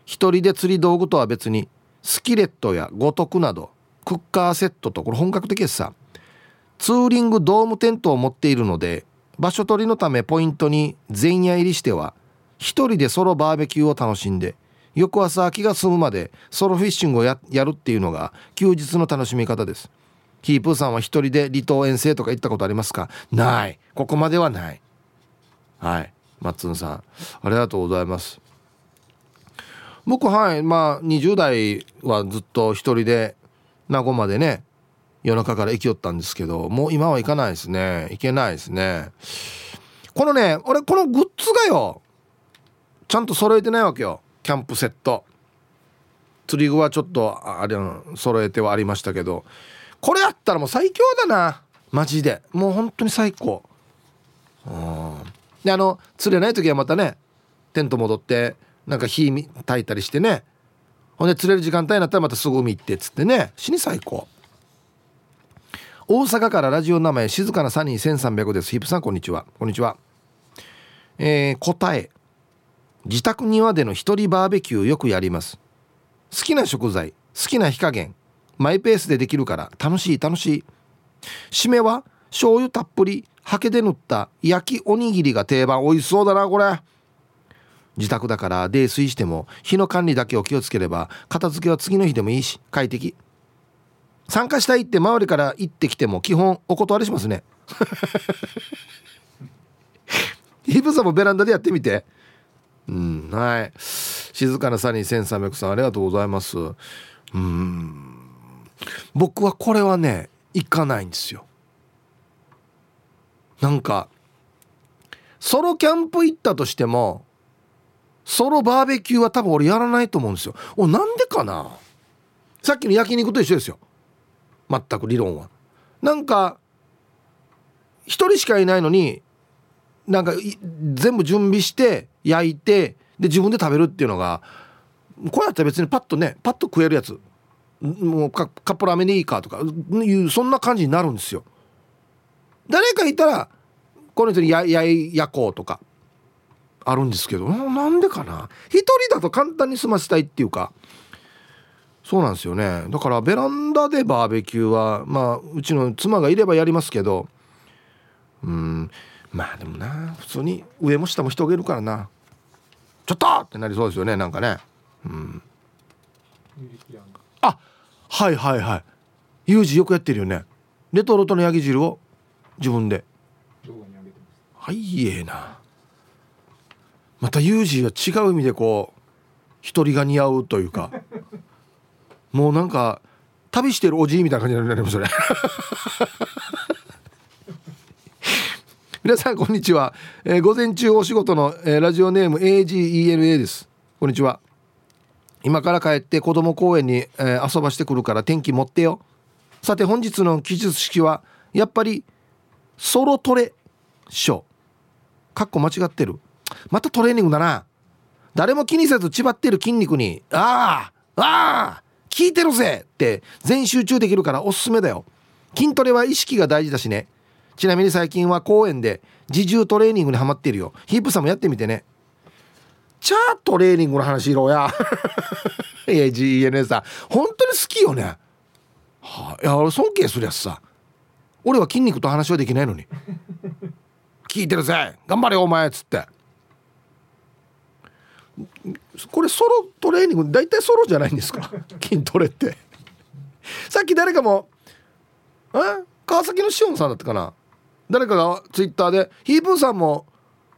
一人で釣り道具とは別にスキレットや五徳などクッカーセットとこれ本格的ですさ。ツーリングドームテントを持っているので場所取りのためポイントに前夜入りしては一人でソロバーベキューを楽しんで翌朝気が済むまでソロフィッシングをやるっていうのが休日の楽しみ方です。ヒープーさんは一人で離島遠征とか行ったことありますか？ない。ここまではない。はい。マッツンさんありがとうございます。僕はい。まあ20代はずっと一人で名護までね夜中から行きよったんですけどもう今は行かないですね。行けないですね。このね俺このグッズがよちゃんと揃えてないわけよ。キャンプセット。釣り具はちょっとあれ揃えてはありましたけど。これあったらもう最強だな。マジで。もう本当に最高。であの釣れない時はまたねテント戻ってなんか火炊いたりしてね。ほんで釣れる時間帯になったらまたすぐ海行ってっつってね。死に最高。大阪からラジオ名前静かなサニー1300です。ヒップさんこんにちは。こんにちは。えー、答え。自宅庭での一人バーベキューよくやります。好きな食材好きな火加減マイペースでできるから楽しい楽しい。締めは醤油たっぷりハケで塗った焼きおにぎりが定番。美味しそうだなこれ。自宅だから泥酔しても火の管理だけを気をつければ片付けは次の日でもいいし快適。参加したいって周りから行ってきても基本お断りしますね。<laughs> ヒブさんもベランダでやってみて。うんはい。静かなサニー1300さんありがとうございます。うん。僕はこれはね行かないんですよ。なんかソロキャンプ行ったとしてもソロバーベキューは多分俺やらないと思うんですよ。おなんでかな？さっきの焼肉と一緒ですよ。全く理論は。なんか一人しかいないのになんか全部準備して焼いてで自分で食べるっていうのがこうやったら別にパッとねパッと食えるやつ。もうカップラーメンでいいかとかいうそんな感じになるんですよ。誰かいたらこの人に焼こうとかあるんですけどなんでかな。一人だと簡単に済ませたいっていうかそうなんですよね。だからベランダでバーベキューはまあうちの妻がいればやりますけどうんまあでもな普通に上も下も人がいるからな。ちょっとってなりそうですよねなんかね。うん。あはいはいはい。ユージよくやってるよね。レトルトのヤギ汁を自分で。はいええな。またユージは違う意味でこう一人が似合うというか。もうなんか旅してるおじいみたいな感じになりますよね。皆さんこんにちは、えー、午前中お仕事の、えー、ラジオネーム AGENA です。こんにちは。今から帰って子供公園に、えー、遊ばしてくるから天気持ってよ。さて本日の記述式はやっぱりソロトレショー。かっこ間違ってる。またトレーニングだな。誰も気にせずちばってる筋肉に「ああああ聞いてるぜ!」って全集中できるからおすすめだよ。筋トレは意識が大事だしね。ちなみに最近は公園で自重トレーニングにハマってるよ。ヒープさんもやってみてね。チャートレーニングの話しろや。<laughs> いや GENA さん本当に好きよね。はあ、いや俺尊敬するやつさ。俺は筋肉と話はできないのに。聞いてるぜ。頑張れお前っつって。これソロトレーニング大体ソロじゃないんですか？<laughs> 筋トレって。<laughs> さっき誰かもえ？川崎のしおんさんだったかな？誰かがツイッターでヒープーさんも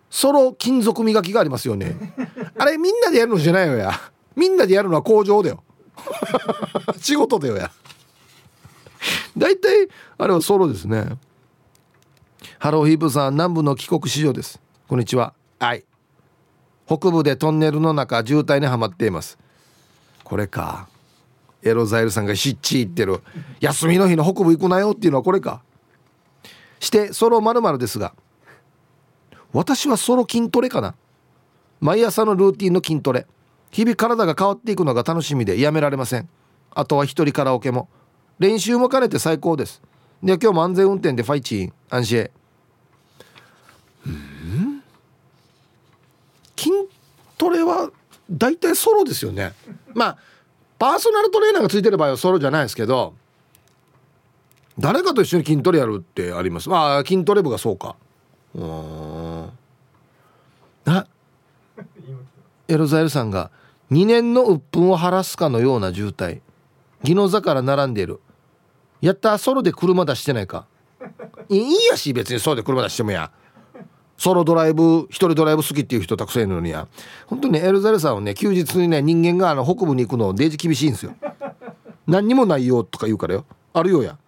ソロ金属磨きがありますよね。<laughs> あれみんなでやるのじゃないよや。みんなでやるのは工場だよ。仕事だよや。大体あれはソロですね。ハローヒープーさん南部の帰国子女です。こんにちは。はい。北部でトンネルの中渋滞にはまっています。これか。エロザイルさんがしっち言ってる。休みの日の北部行くなよっていうのはこれか。してソロまるですが私はソロ筋トレかな。毎朝のルーティンの筋トレ。日々体が変わっていくのが楽しみでやめられません。あとは一人カラオケも。練習も兼ねて最高です。で今日も安全運転でファイチーン。安心うん筋トレは大体ソロですよね。まあパーソナルトレーナーがついてる場合はソロじゃないですけど誰かと一緒に筋トレやるってあります。まあ筋トレ部がそうか。うん。あエロザエルさんが2年の鬱憤を晴らすかのような渋滞。宜野座から並んでいる。やったソロで車出してないか。いいやし別にソロで車出してもや。ソロドライブ一人ドライブ好きっていう人たくさんいるのにや。本当にエルザレさんはね休日にね人間があの北部に行くのデージ厳しいんですよ。何にもないよとか言うからよ。あるよや。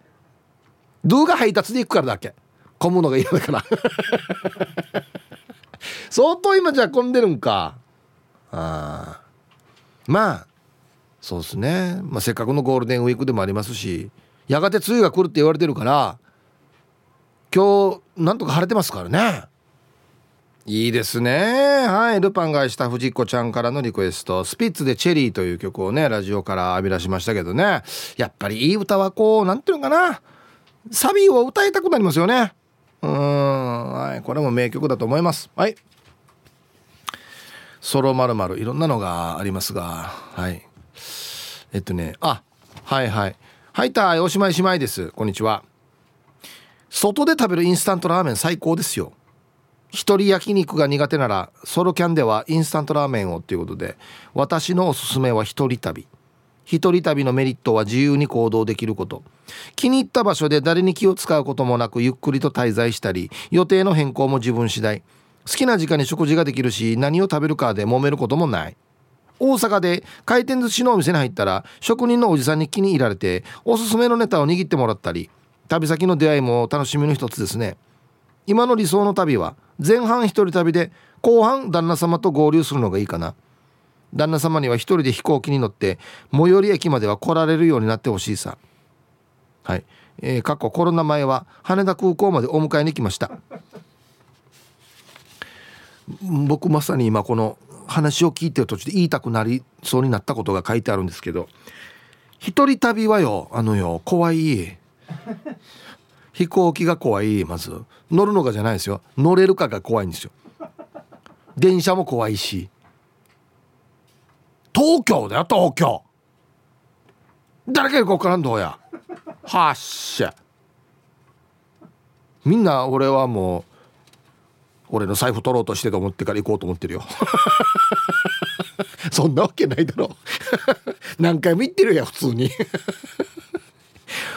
ドゥが配達で行くからだっけ。混むのが嫌だから。<laughs> 相当今じゃ混んでるんか。あまあそうですね、まあ、せっかくのゴールデンウィークでもありますしやがて梅雨が来るって言われてるから今日なんとか晴れてますからね。いいですね。はい。ルパンが愛した藤子ちゃんからのリクエスト。スピッツで「チェリー」という曲をねラジオから浴び出しましたけどね。やっぱりいい歌はこうなんていうのかな。サビを歌いたくなりますよね。うん。はい。これも名曲だと思います。はい。ソロまるまるいろんなのがありますが。はい。えっとね。あはいはい。はいたいおしまいしまいです。こんにちは。外で食べるインスタントラーメン最高ですよ。一人焼肉が苦手ならソロキャンではインスタントラーメンをということで私のおすすめは一人旅。一人旅のメリットは自由に行動できること。気に入った場所で誰に気を使うこともなくゆっくりと滞在したり予定の変更も自分次第。好きな時間に食事ができるし何を食べるかで揉めることもない。大阪で回転寿司のお店に入ったら職人のおじさんに気に入られておすすめのネタを握ってもらったり旅先の出会いも楽しみの一つですね。今の理想の旅は前半一人旅で後半旦那様と合流するのがいいかな。旦那様には一人で飛行機に乗って最寄り駅までは来られるようになってほしいさ。はい。えー、過去コロナ前は羽田空港までお迎えに来ました。僕まさに今この話を聞いてる途中で言いたくなりそうになったことが書いてあるんですけど一人旅はよあのよ怖い。飛行機が怖いまず。乗るのかじゃないですよ。乗れるかが怖いんですよ。電車も怖いし。東京だよ東京。誰かにこっからんどうや。はっしゃ。みんな俺はもう俺の財布取ろうとしてと思ってから行こうと思ってるよ。<laughs> そんなわけないだろ <laughs> 何回も言ってるや普通に。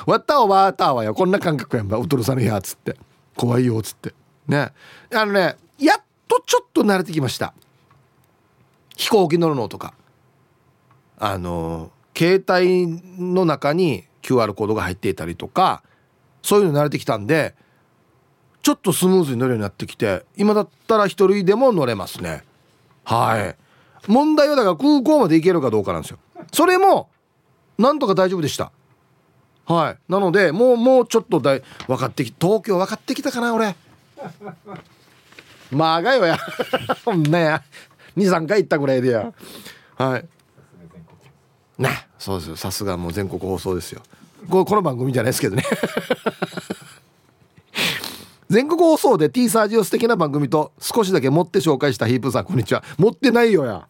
わったおばあたわよ。こんな感覚やんば。うとるさのやつって。怖いよっつって。ね。あのねやっとちょっと慣れてきました。飛行機乗るのとか。あの携帯の中に QR コードが入っていたりとかそういうの慣れてきたんでちょっとスムーズに乗るようになってきて今だったら一人でも乗れますね。はい。問題はだから空港まで行けるかどうかなんですよ。それもなんとか大丈夫でした。はい。なのでもうもうちょっとだい分かってき東京分かってきたかな俺。<laughs> まあがよや。ほんなや23回行ったぐらいでや。はい。ね。そうですよ。さすがもう全国放送ですよ。ここの番組じゃないですけどね。<laughs> 全国放送で T サージを素敵な番組と少しだけ持って紹介したヒープさんこんにちは。持ってないよや。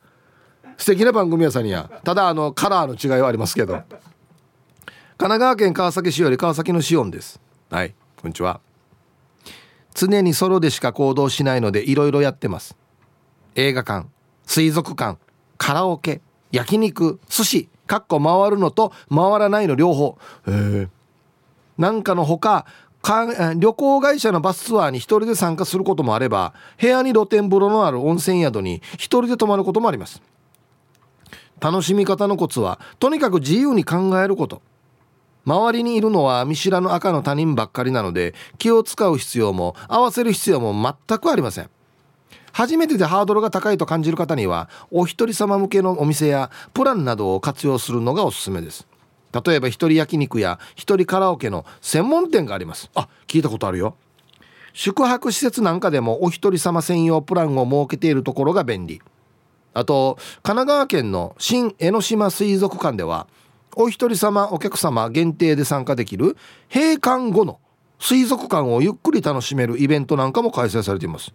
素敵な番組やさにや。ただあのカラーの違いはありますけど。神奈川県川崎市より川崎のシオンです。はいこんにちは。常にソロでしか行動しないのでいろいろやってます。映画館水族館カラオケ焼肉寿司かっこ回るのと回らないの両方。へえなんかのほか旅行会社のバスツアーに一人で参加することもあれば部屋に露天風呂のある温泉宿に一人で泊まることもあります。楽しみ方のコツはとにかく自由に考えること周りにいるのは見知らぬ赤の他人ばっかりなので気を使う必要も合わせる必要も全くありません。初めてでハードルが高いと感じる方にはお一人様向けのお店やプランなどを活用するのがおすすめです。例えば一人焼肉や一人カラオケの専門店があります。あ聞いたことあるよ。宿泊施設なんかでもお一人様専用プランを設けているところが便利。あと神奈川県の新江ノ島水族館ではお一人様お客様限定で参加できる閉館後の水族館をゆっくり楽しめるイベントなんかも開催されています。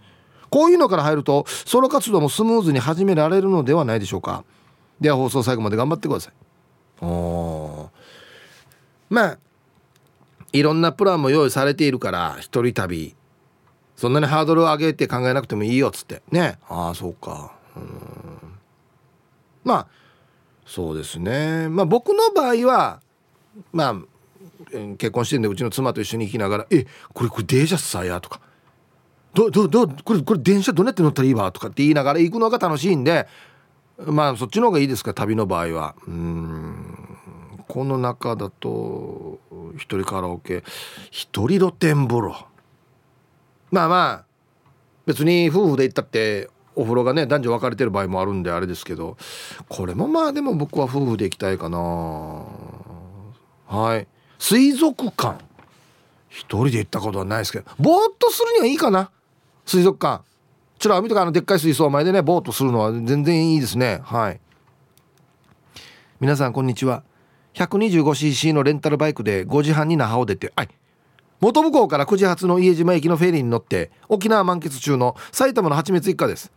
こういうのから入るとソロ活動もスムーズに始められるのではないでしょうか。では放送最後まで頑張ってください。おまあいろんなプランも用意されているから一人旅。そんなにハードルを上げて考えなくてもいいよっつって。ね。ああそうか。うん。まあそうですね。まあ僕の場合はまあ結婚してんでうちの妻と一緒に行きながら「えこれこれ電車さや」とか「どどどこれこれ電車どうやって乗ったらいいわ」とかって言いながら行くのが楽しいんでまあそっちの方がいいですか旅の場合は。うん。この中だと一人カラオケ一人露天風呂。まあまあ別に夫婦で行ったってお風呂がね男女分かれてる場合もあるんであれですけどこれもまあでも僕は夫婦で行きたいかな。はい。水族館。一人で行ったことはないですけどぼーっとするにはいいかな。水族館。ちら見とかあのでっかい水槽前でねボートするのは全然いいですね。はい。皆さんこんにちは。125cc のレンタルバイクで5時半に那覇を出てはい。元向こうから9時発の家島駅のフェリーに乗って沖縄満喫中の埼玉の蜂蜜一家です。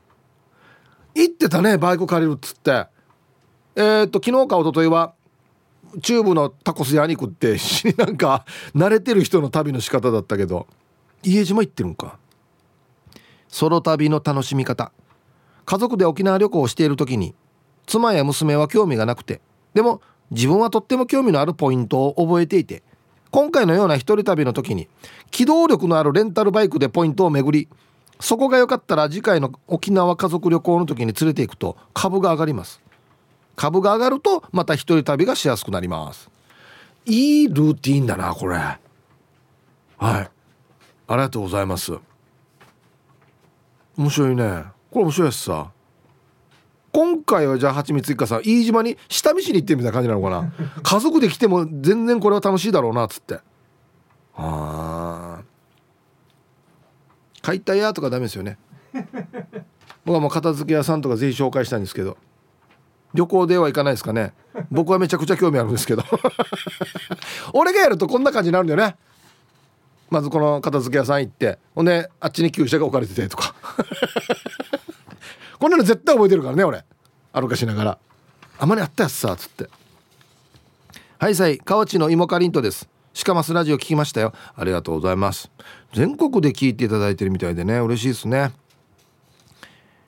行ってたねバイク借りるっつって。えー、っと昨日か一昨日はチューブのタコス屋に食って <laughs> なんか慣れてる人の旅の仕方だったけど家島行ってるんか。ソロ旅の楽しみ方。家族で沖縄旅行をしている時に妻や娘は興味がなくて。でも自分はとっても興味のあるポイントを覚えていて今回のような一人旅の時に機動力のあるレンタルバイクでポイントを巡りそこが良かったら次回の沖縄家族旅行の時に連れて行くと株が上がります。株が上がるとまた一人旅がしやすくなります。いいルーティンだなこれ。はい。ありがとうございます。面白いね。これ面白いやつさ今回はじゃあはちみつ一家さん飯島に下見しに行ってみたいな感じなのかな。家族で来ても全然これは楽しいだろうなっつって。あ解体屋とかダメですよね。僕はもう片付け屋さんとかぜひ紹介したいんですけど。旅行では行かないですかね。僕はめちゃくちゃ興味あるんですけど。<laughs> 俺がやるとこんな感じになるんだよね。まずこの片付け屋さん行って。ほんであっちに旧車が置かれててとか。<laughs> こんなの絶対覚えてるからね俺。歩かしながら「あまりあったやつさ」っつって。はいさい。河内の芋かりんとです。シカマスラジオ聞きましたよ。ありがとうございます。全国で聞いていただいてるみたいでね嬉しいですね。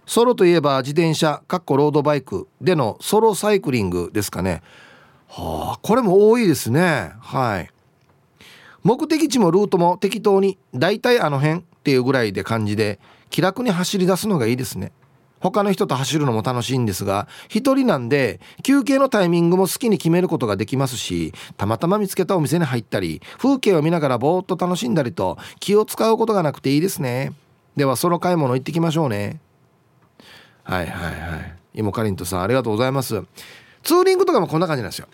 ソロといえば自転車かっこロードバイクでのソロサイクリングですかね。はあこれも多いですね。はい。目的地もルートも適当に大体あの辺っていうぐらいで感じで気楽に走り出すのがいいですね。他の人と走るのも楽しいんですが一人なんで休憩のタイミングも好きに決めることができますしたまたま見つけたお店に入ったり風景を見ながらぼーっと楽しんだりと気を使うことがなくていいですね。ではソロ買い物行ってきましょうね。はいはいはい。イモカリントさんありがとうございます。ツーリングとかもこんな感じなんですよ。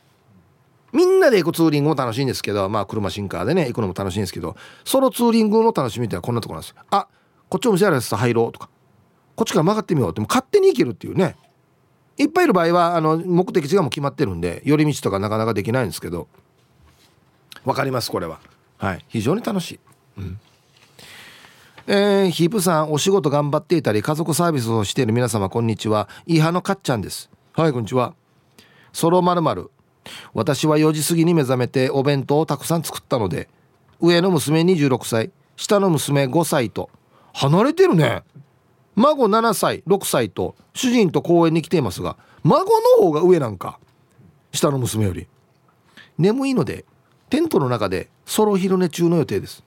みんなで行くツーリングも楽しいんですけどまあ車シンカーでね行くのも楽しいんですけどソロツーリングの楽しみってのはこんなところなんですよ。あこっちお店あるやつ入ろうとか。こっちから曲がってみよう。っても勝手に行けるっていうね。いっぱいいる場合はあの目的地がもう決まってるんで寄り道とかなかなかできないんですけど。分かりますこれは。はい。非常に楽しい、うん。えー、ヒープさんお仕事頑張っていたり家族サービスをしている皆様こんにちは。イハのかっちゃんです。はいこんにちは。ソロまるまる。私は4時過ぎに目覚めてお弁当をたくさん作ったので上の娘26歳下の娘5歳と。離れてるね。孫7歳6歳と主人と公園に来ていますが孫の方が上なんか下の娘より。眠いのでテントの中でソロ昼寝中の予定です。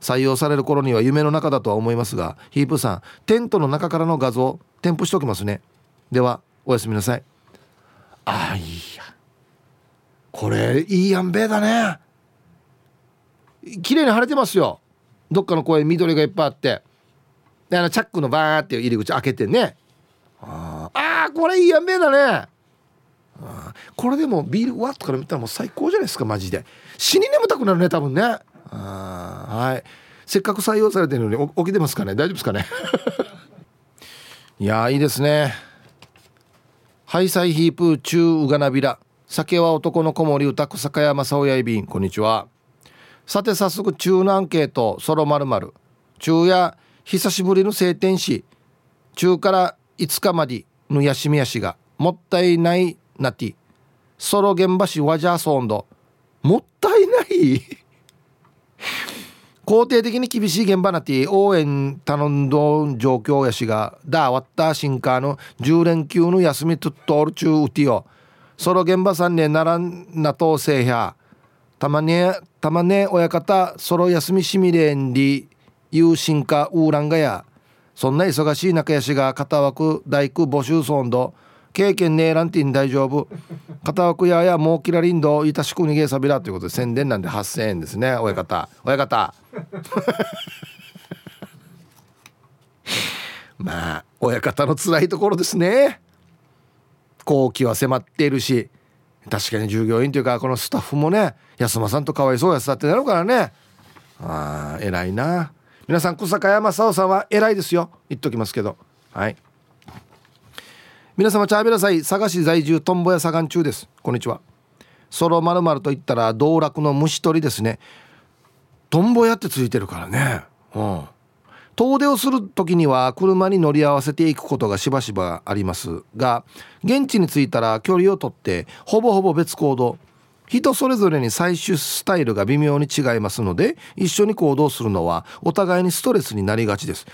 採用される頃には夢の中だとは思いますがヒープさんテントの中からの画像添付しておきますね。ではおやすみなさい。ああいいや。これいいやんべえだね。綺麗に晴れてますよ。どっかの公園緑がいっぱいあって。であのチャックのバーって入り口開けてね。ああこれいいやんべえだね。これでもビールワッとから見たらもう最高じゃないですかマジで。死に眠たくなるね多分ね。はい。せっかく採用されてるのに起きてますかね？大丈夫ですかね？<laughs> いやいいですね。ハイサイヒープ中うがなびら酒は男の子守歌草加山正親便こんにちは。さて早速中のアンケート。ソロまるまる中や久しぶりの晴天し中から5日までのやしみやしがもったいないなって。ソロ現場しワジャーソンドもったいない？<laughs> 肯定的に厳しい現場なって応援頼んどん状況やしがだわった新カーの10連休の休みとっとる中うてよ。ソロ現場さんねならんなとせいや。たまねたまね親方ソロ休みしみれんり。有心かウーランガや。そんな忙しい中やしが片枠大工募集ソンド経験ねえらんてん大丈夫。片枠ややもうきらりんどいたしくにげさびら。ということで宣伝なんで8000円ですね親方。親方。<laughs> まあ親方の辛いところですね。後期は迫っているし確かに従業員というかこのスタッフもね安間さんとかわいそうやさってなるからね。ああ偉いな。皆さん小坂山沙央さんは偉いですよ。言っときますけど。はい。皆様チャーベラ祭佐賀市在住トンボ屋左岸中です。こんにちは。ソロまると言ったら道楽の虫取りですね。トンボ屋ってついてるからね。うん。遠出をする時には車に乗り合わせていくことがしばしばありますが現地に着いたら距離をとってほぼほぼ別行動。人それぞれに採取スタイルが微妙に違いますので一緒に行動するのはお互いにストレスになりがちです。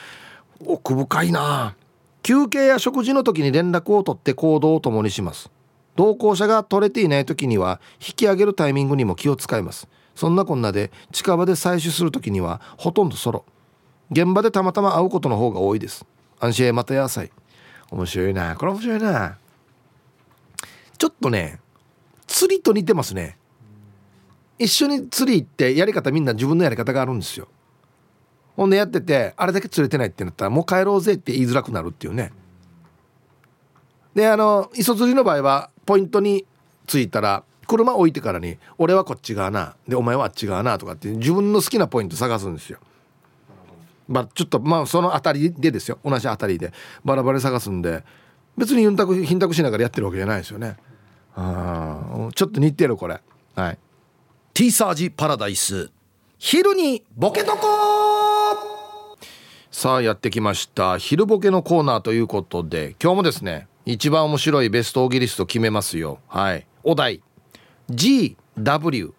奥深いな。休憩や食事の時に連絡を取って行動を共にします。同行者が取れていない時には引き上げるタイミングにも気を使います。そんなこんなで近場で採取する時にはほとんどソロ。現場でたまたま会うことの方が多いです。安心へまた野菜面白いな。これ面白いな。ちょっとね釣りと似てますね。一緒に釣り行ってやり方みんな自分のやり方があるんですよ。ほんでやっててあれだけ釣れてないってなったらもう帰ろうぜって言いづらくなるっていうね。であの磯釣りの場合はポイントに着いたら車置いてからに「俺はこっち側な」で「お前はあっち側な」とかって自分の好きなポイント探すんですよ。まあちょっとまあその辺りでですよ。同じ辺りで。バラバラ探すんで。別にたくしながらやってるわけじゃないですよね。あちょっと似てるこれ。はい。T サージパラダイス。昼にボケとこさあやってきました。昼ボケのコーナーということで今日もですね一番面白いベストオギリスト決めますよ。はい。お題。GW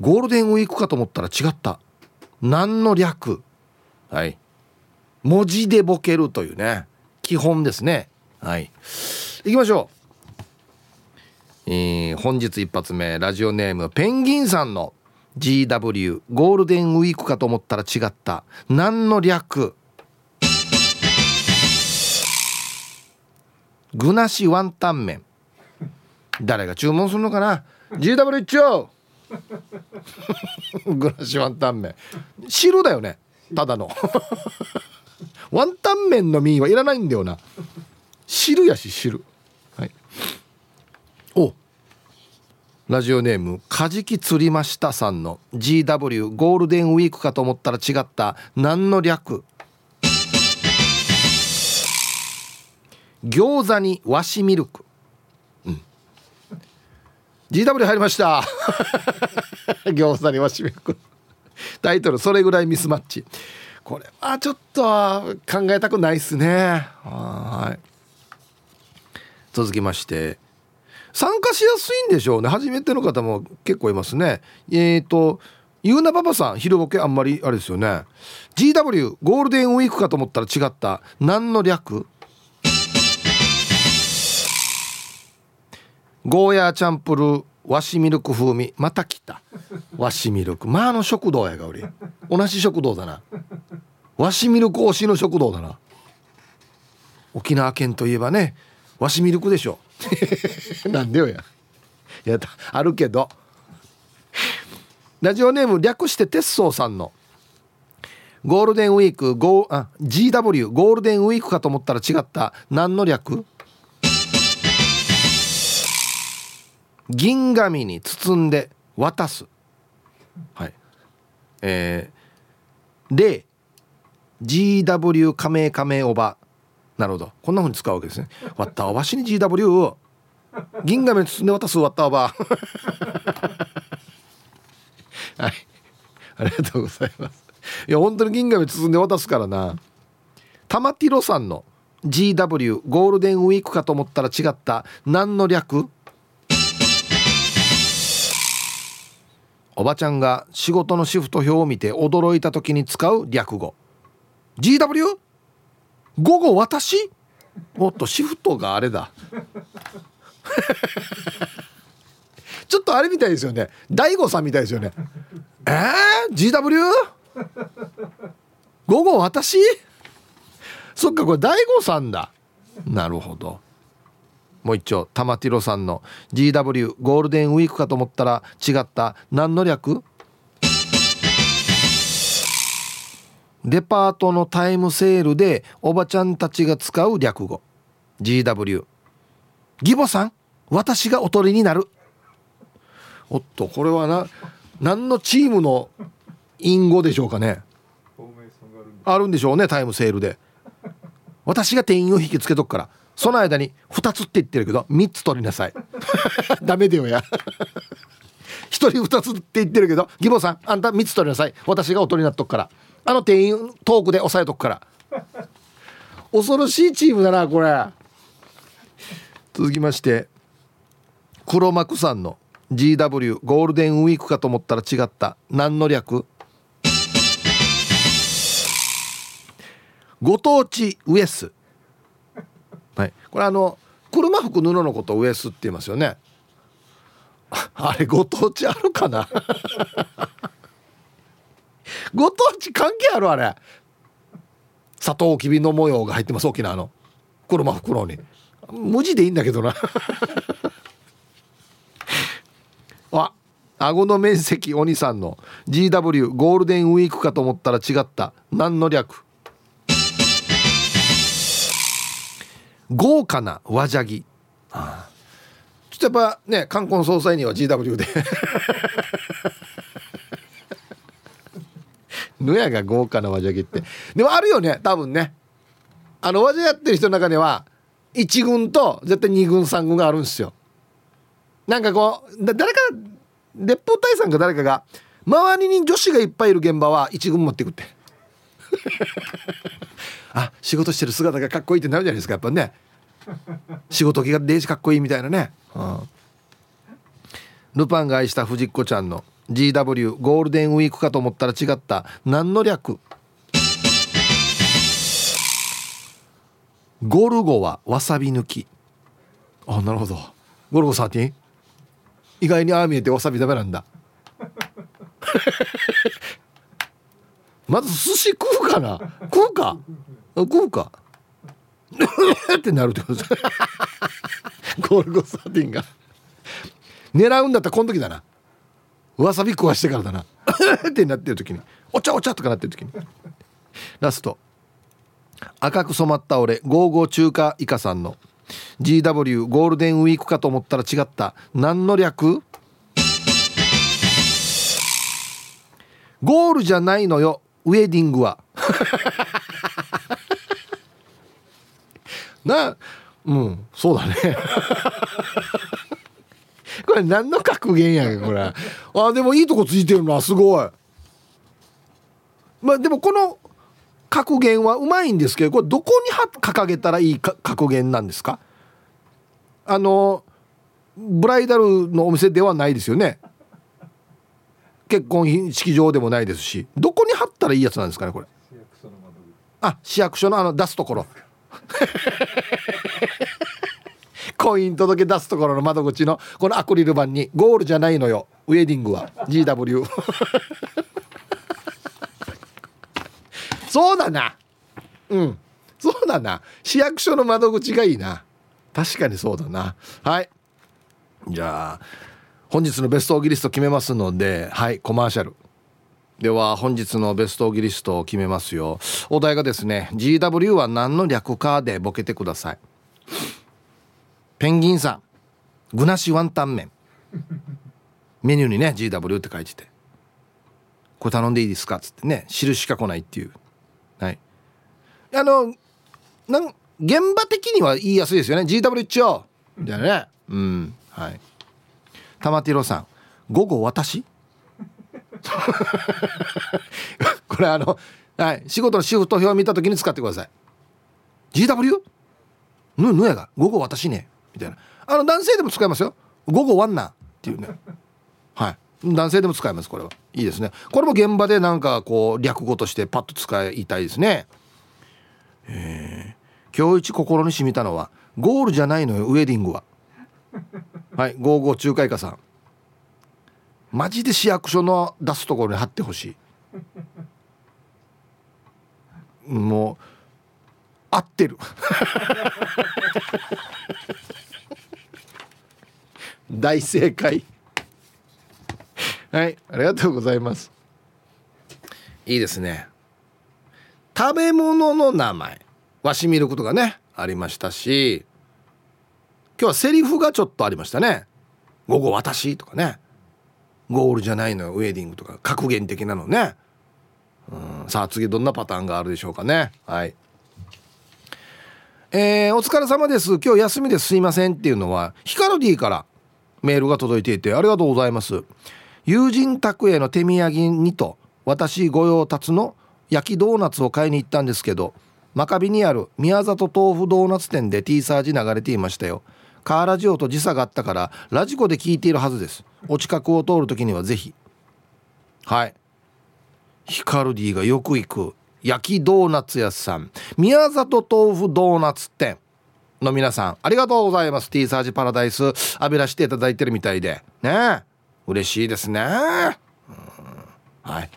ゴールデンウィークかと思ったら違った。何の略。はい。文字でボケるというね。基本ですね。はい。行きましょう。えー、本日一発目ラジオネームペンギンさんの GW ゴールデンウィークかと思ったら違った何の略？具なしワンタン麺。誰が注文するのかな？GW 一丁！グラシワンタン麺。汁だよねただの。<laughs> ワンタン麺の身はいらないんだよな。汁やし汁はいおラジオネーム「カジキ釣りました」さんの GW ゴールデンウィークかと思ったら違った何の略？餃子に和紙ミルク。GW 入りました。<laughs> 餃子にわしめくタイトルそれぐらいミスマッチ。これはちょっと考えたくないっすね。はい。続きまして参加しやすいんでしょうね。初めての方も結構いますね。えっ、ー、とゆうなパパさん昼ボケあんまりあれですよね。GW ゴールデンウィークかと思ったら違った。何の略？ゴーヤーチャンプルー和紙ミルク風味。また来た。和紙ミルク。まああの食堂やが俺同じ食堂だな。和紙ミルク推しの食堂だな。沖縄県といえばね和紙ミルクでしょ。<laughs> なんでよや。やだあるけど。ラジオネーム略して鉄宗さんの。ゴールデンウィークゴあ GW ゴールデンウィークかと思ったら違った。何の略？銀紙に包んで渡す。はい。えー、で GW 加盟加盟おば。なるほど。こんなふうに使うわけですね。わったおばしに GW 銀紙に包んで渡すわったおば。<laughs> はい。ありがとうございます。いや本当に銀紙包んで渡すからな。玉ティロさんの GW ゴールデンウィークかと思ったら違った。何の略？おばちゃんが仕事のシフト表を見て驚いた時に使う略語。GW? 午後私？おっとシフトがあれだ。<laughs> ちょっとあれみたいですよね。大悟さんみたいですよね。えー、GW? 午後私？そっかこれ大悟さんだ。なるほど。もう一丁玉ティロさんの GW ゴールデンウィークかと思ったら違った。何の略？デパートのタイムセールでおばちゃんたちが使う略語。GW 義母さん私がおとりになる。おっとこれはな何のチームの隠語でしょうかね。あるんでしょうねタイムセールで。私が店員を引きつけとくから。その間に2つって言ってるけど3つ取りなさい。<laughs> ダメだよや。<laughs> 1人2つって言ってるけど義母さんあんた3つ取りなさい。私がおとりになっとくから。あの店員トークで押さえとくから。<laughs> 恐ろしいチームだなこれ。続きまして黒幕さんの GW ゴールデンウィークかと思ったら違った。何の略？ご当地ウエス。はい。これあの車服布のことウエスって言いますよね。あれご当地あるかな？ご当地関係あるあれ。サトウキビの模様が入ってます沖縄の。車袋に。無地でいいんだけどな。<laughs> あ顎の面積鬼さんの。GW ゴールデンウィークかと思ったら違った。何の略？豪華な和ジャギ、ちょっとやっぱね冠婚葬祭には GW で。野屋が豪華な和ジャギって。でもあるよね多分ね。あの和ジャやってる人の中には1軍と絶対2軍3軍があるんですよ。なんかこう誰か烈風隊さんか誰かが周りに女子がいっぱいいる現場は1軍持ってくって。<laughs> あ仕事してる姿がかっこいいってなるじゃないですかやっぱね。仕事着がデージかっこいいみたいなね、うん、ルパンが愛した藤子ちゃんの GW ゴールデンウィークかと思ったら違った。何の略？ゴルゴはわさび抜き。あなるほど。ゴルゴ13意外にああ見えてわさびダメなんだ。まず寿司食うかな？食うか？食うか？ってなるってことです。ゴルゴ13が。狙うんだったらこの時だなわさび食わしてからだな。<laughs> ってなってる時に。お茶お茶とかなってる時に。ラスト。赤く染まった俺ゴーゴー中華イカさんの。GW ゴールデンウィークかと思ったら違った。何の略？ゴールじゃないのよウェディングは。<laughs> なうんそうだね。<laughs> これ何の格言やんこれ。あでもいいとこついてるなすごい。まあでもこの格言はうまいんですけどこれどこに掲げたらいいか格言なんですか？あのブライダルのお店ではないですよね。結婚式場でもないですし。どこに貼ったらいいやつなんですかねこれ？あ市役所のあの出すところ <laughs> 婚姻届出すところの窓口のこのアクリル板にゴールじゃないのよ。ウェディングは。GW そうだな。うん。そうだな。市役所の窓口がいいな。確かにそうだな。はい。じゃあ本日のベストオーギリスト決めますのではいコマーシャル。では本日のベストオーギリストを決めますよ。お題がですね GW は何の略かでボケてください。ペンギンさん具なしワンタン麺。メニューにね GW って書いてて。これ頼んでいいですか？っつってね印しか来ないっていう。はい。あのなん現場的には言いやすいですよね。GW 一丁。みたいなね。うん。はい。玉ティロさん午後私？<laughs> これあの、はい、仕事のシフト表を見た時に使ってください。GW? ぬぬやが午後私ね。みたいな。あの男性でも使えますよ。午後ワンナっていうね。はい。男性でも使えますこれは。いいですね。これも現場でなんかこう略語としてパッと使いたいですね。えー、今日一心に染みたのはゴールじゃないのよウェディングは。はい。55中華以下さん。マジで市役所の出すところに貼ってほしい。もう合ってる。大正解。はいありがとうございます。いいですね。食べ物の名前。わし見ることがねありましたし今日はセリフがちょっとありましたね。午後私とかね。ゴールじゃないのよウェディングとか。格言的なのね。うんさあ次どんなパターンがあるでしょうかね。はい。えー、お疲れ様です。今日休みです。いませんっていうのはヒカルディからメールが届いていてありがとうございます。友人宅への手土産にと私御用達の焼きドーナツを買いに行ったんですけど真壁にある宮里豆腐ドーナツ店で T サージ流れていましたよ。カーラジオと時差があったからラジコで聞いているはずです。お近くを通る時にはぜひ。はい。ヒカルディがよく行く焼きドーナツ屋さん。宮里豆腐ドーナツ店。の皆さんありがとうございます。T サージパラダイス浴びらしていただいてるみたいで。ね。嬉しいですね。うん。はい。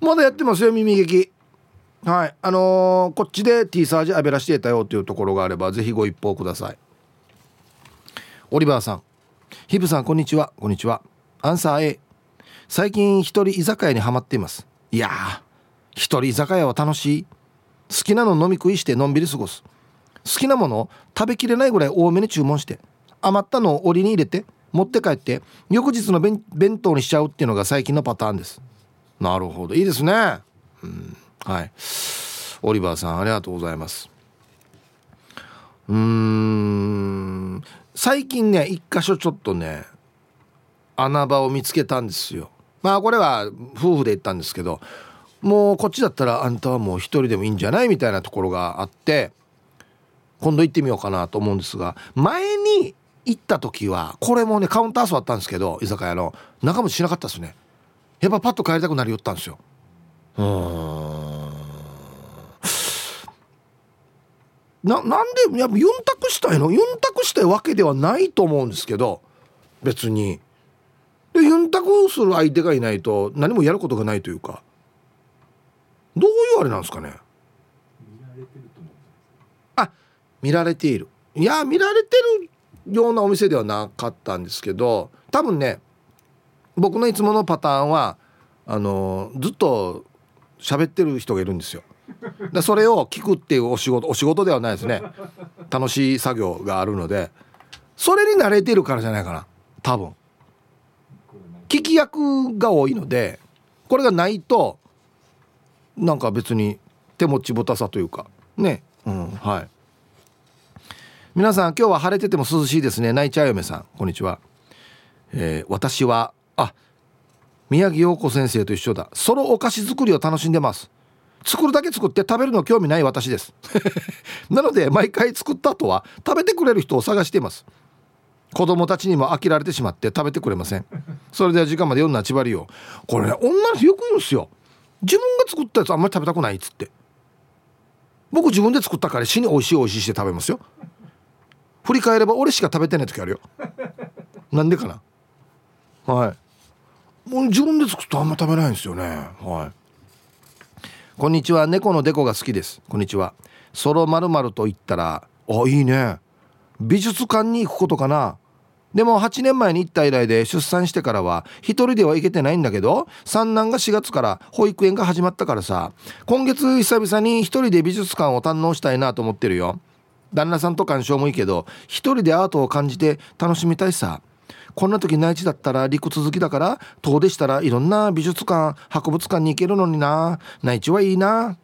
まだやってますよ耳劇はい。あのー、こっちで T サージ浴びらしていたよというところがあればぜひご一報ください。オリバーさん。ヒブさんこんにちは。こんにちは。アンサー A 最近一人居酒屋にはまっています。いやー一人居酒屋は楽しい。好きなの飲み食いしてのんびり過ごす。好きなものを食べきれないぐらい多めに注文して余ったのを折りに入れて持って帰って翌日の弁当にしちゃうっていうのが最近のパターンです。なるほど。いいですね。うん。はい。オリバーさんありがとうございます。うーん。最近ね一箇所ちょっとね穴場を見つけたんですよ。まあこれは夫婦で行ったんですけどもうこっちだったらあんたはもう一人でもいいんじゃない？みたいなところがあって今度行ってみようかなと思うんですが前に行った時はこれもねカウンター座ったんですけど居酒屋の。長持ちしなかったですね。やっぱパッと帰りたくなりよったんですよ。うん。ななんでやっぱユンタクしたいの？ユンタクしたいわけではないと思うんですけど別に。でユンタクする相手がいないと何もやることがないというか。どういうあれなんですかね？あ見られている。いや見られてるようなお店ではなかったんですけど多分ね僕のいつものパターンはあのずっと喋ってる人がいるんですよ。でそれを聞くっていうお仕事お仕事ではないですね。楽しい作業があるのでそれに慣れてるからじゃないかな。多分。聞き役が多いのでこれがないとなんか別に手持ちぶたさというかね。うんはい。皆さん今日は晴れてても涼しいですね。泣いちゃう嫁さんこんにちは、えー、私はあ宮城陽子先生と一緒だ。ソロお菓子作りを楽しんでます。作るだけ作って食べるの興味ない私です。<laughs> なので毎回作った後は食べてくれる人を探しています。子供たちにも飽きられてしまって食べてくれません。それでは時間まで読んだちばりよこれね女の人よく言うんですよ。自分が作ったやつあんまり食べたくないっつって。僕自分で作ったから死に美味しい美味しいして食べますよ。振り返れば俺しか食べてない時あるよ。なんでかな。はい。もう自分で作ったあんま食べないんですよね。はい。こんにちは。猫のデコが好きです。こんにちは。ソロまるまると言ったらあいいね。美術館に行くことかな。でも8年前に行った以来で出産してからは一人では行けてないんだけど三男が4月から保育園が始まったからさ。今月久々に一人で美術館を堪能したいなと思ってるよ。旦那さんと鑑賞もいいけど一人でアートを感じて楽しみたいさ。こんな時内地だったら陸続きだから遠出したらいろんな美術館博物館に行けるのにな。内地はいいな。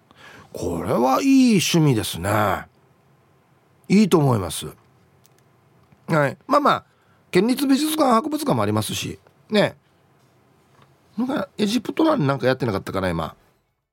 これはいい趣味ですね。いいと思います。はい。まあまあ県立美術館博物館もありますしね。なんかエジプトなんなんかやってなかったかな今。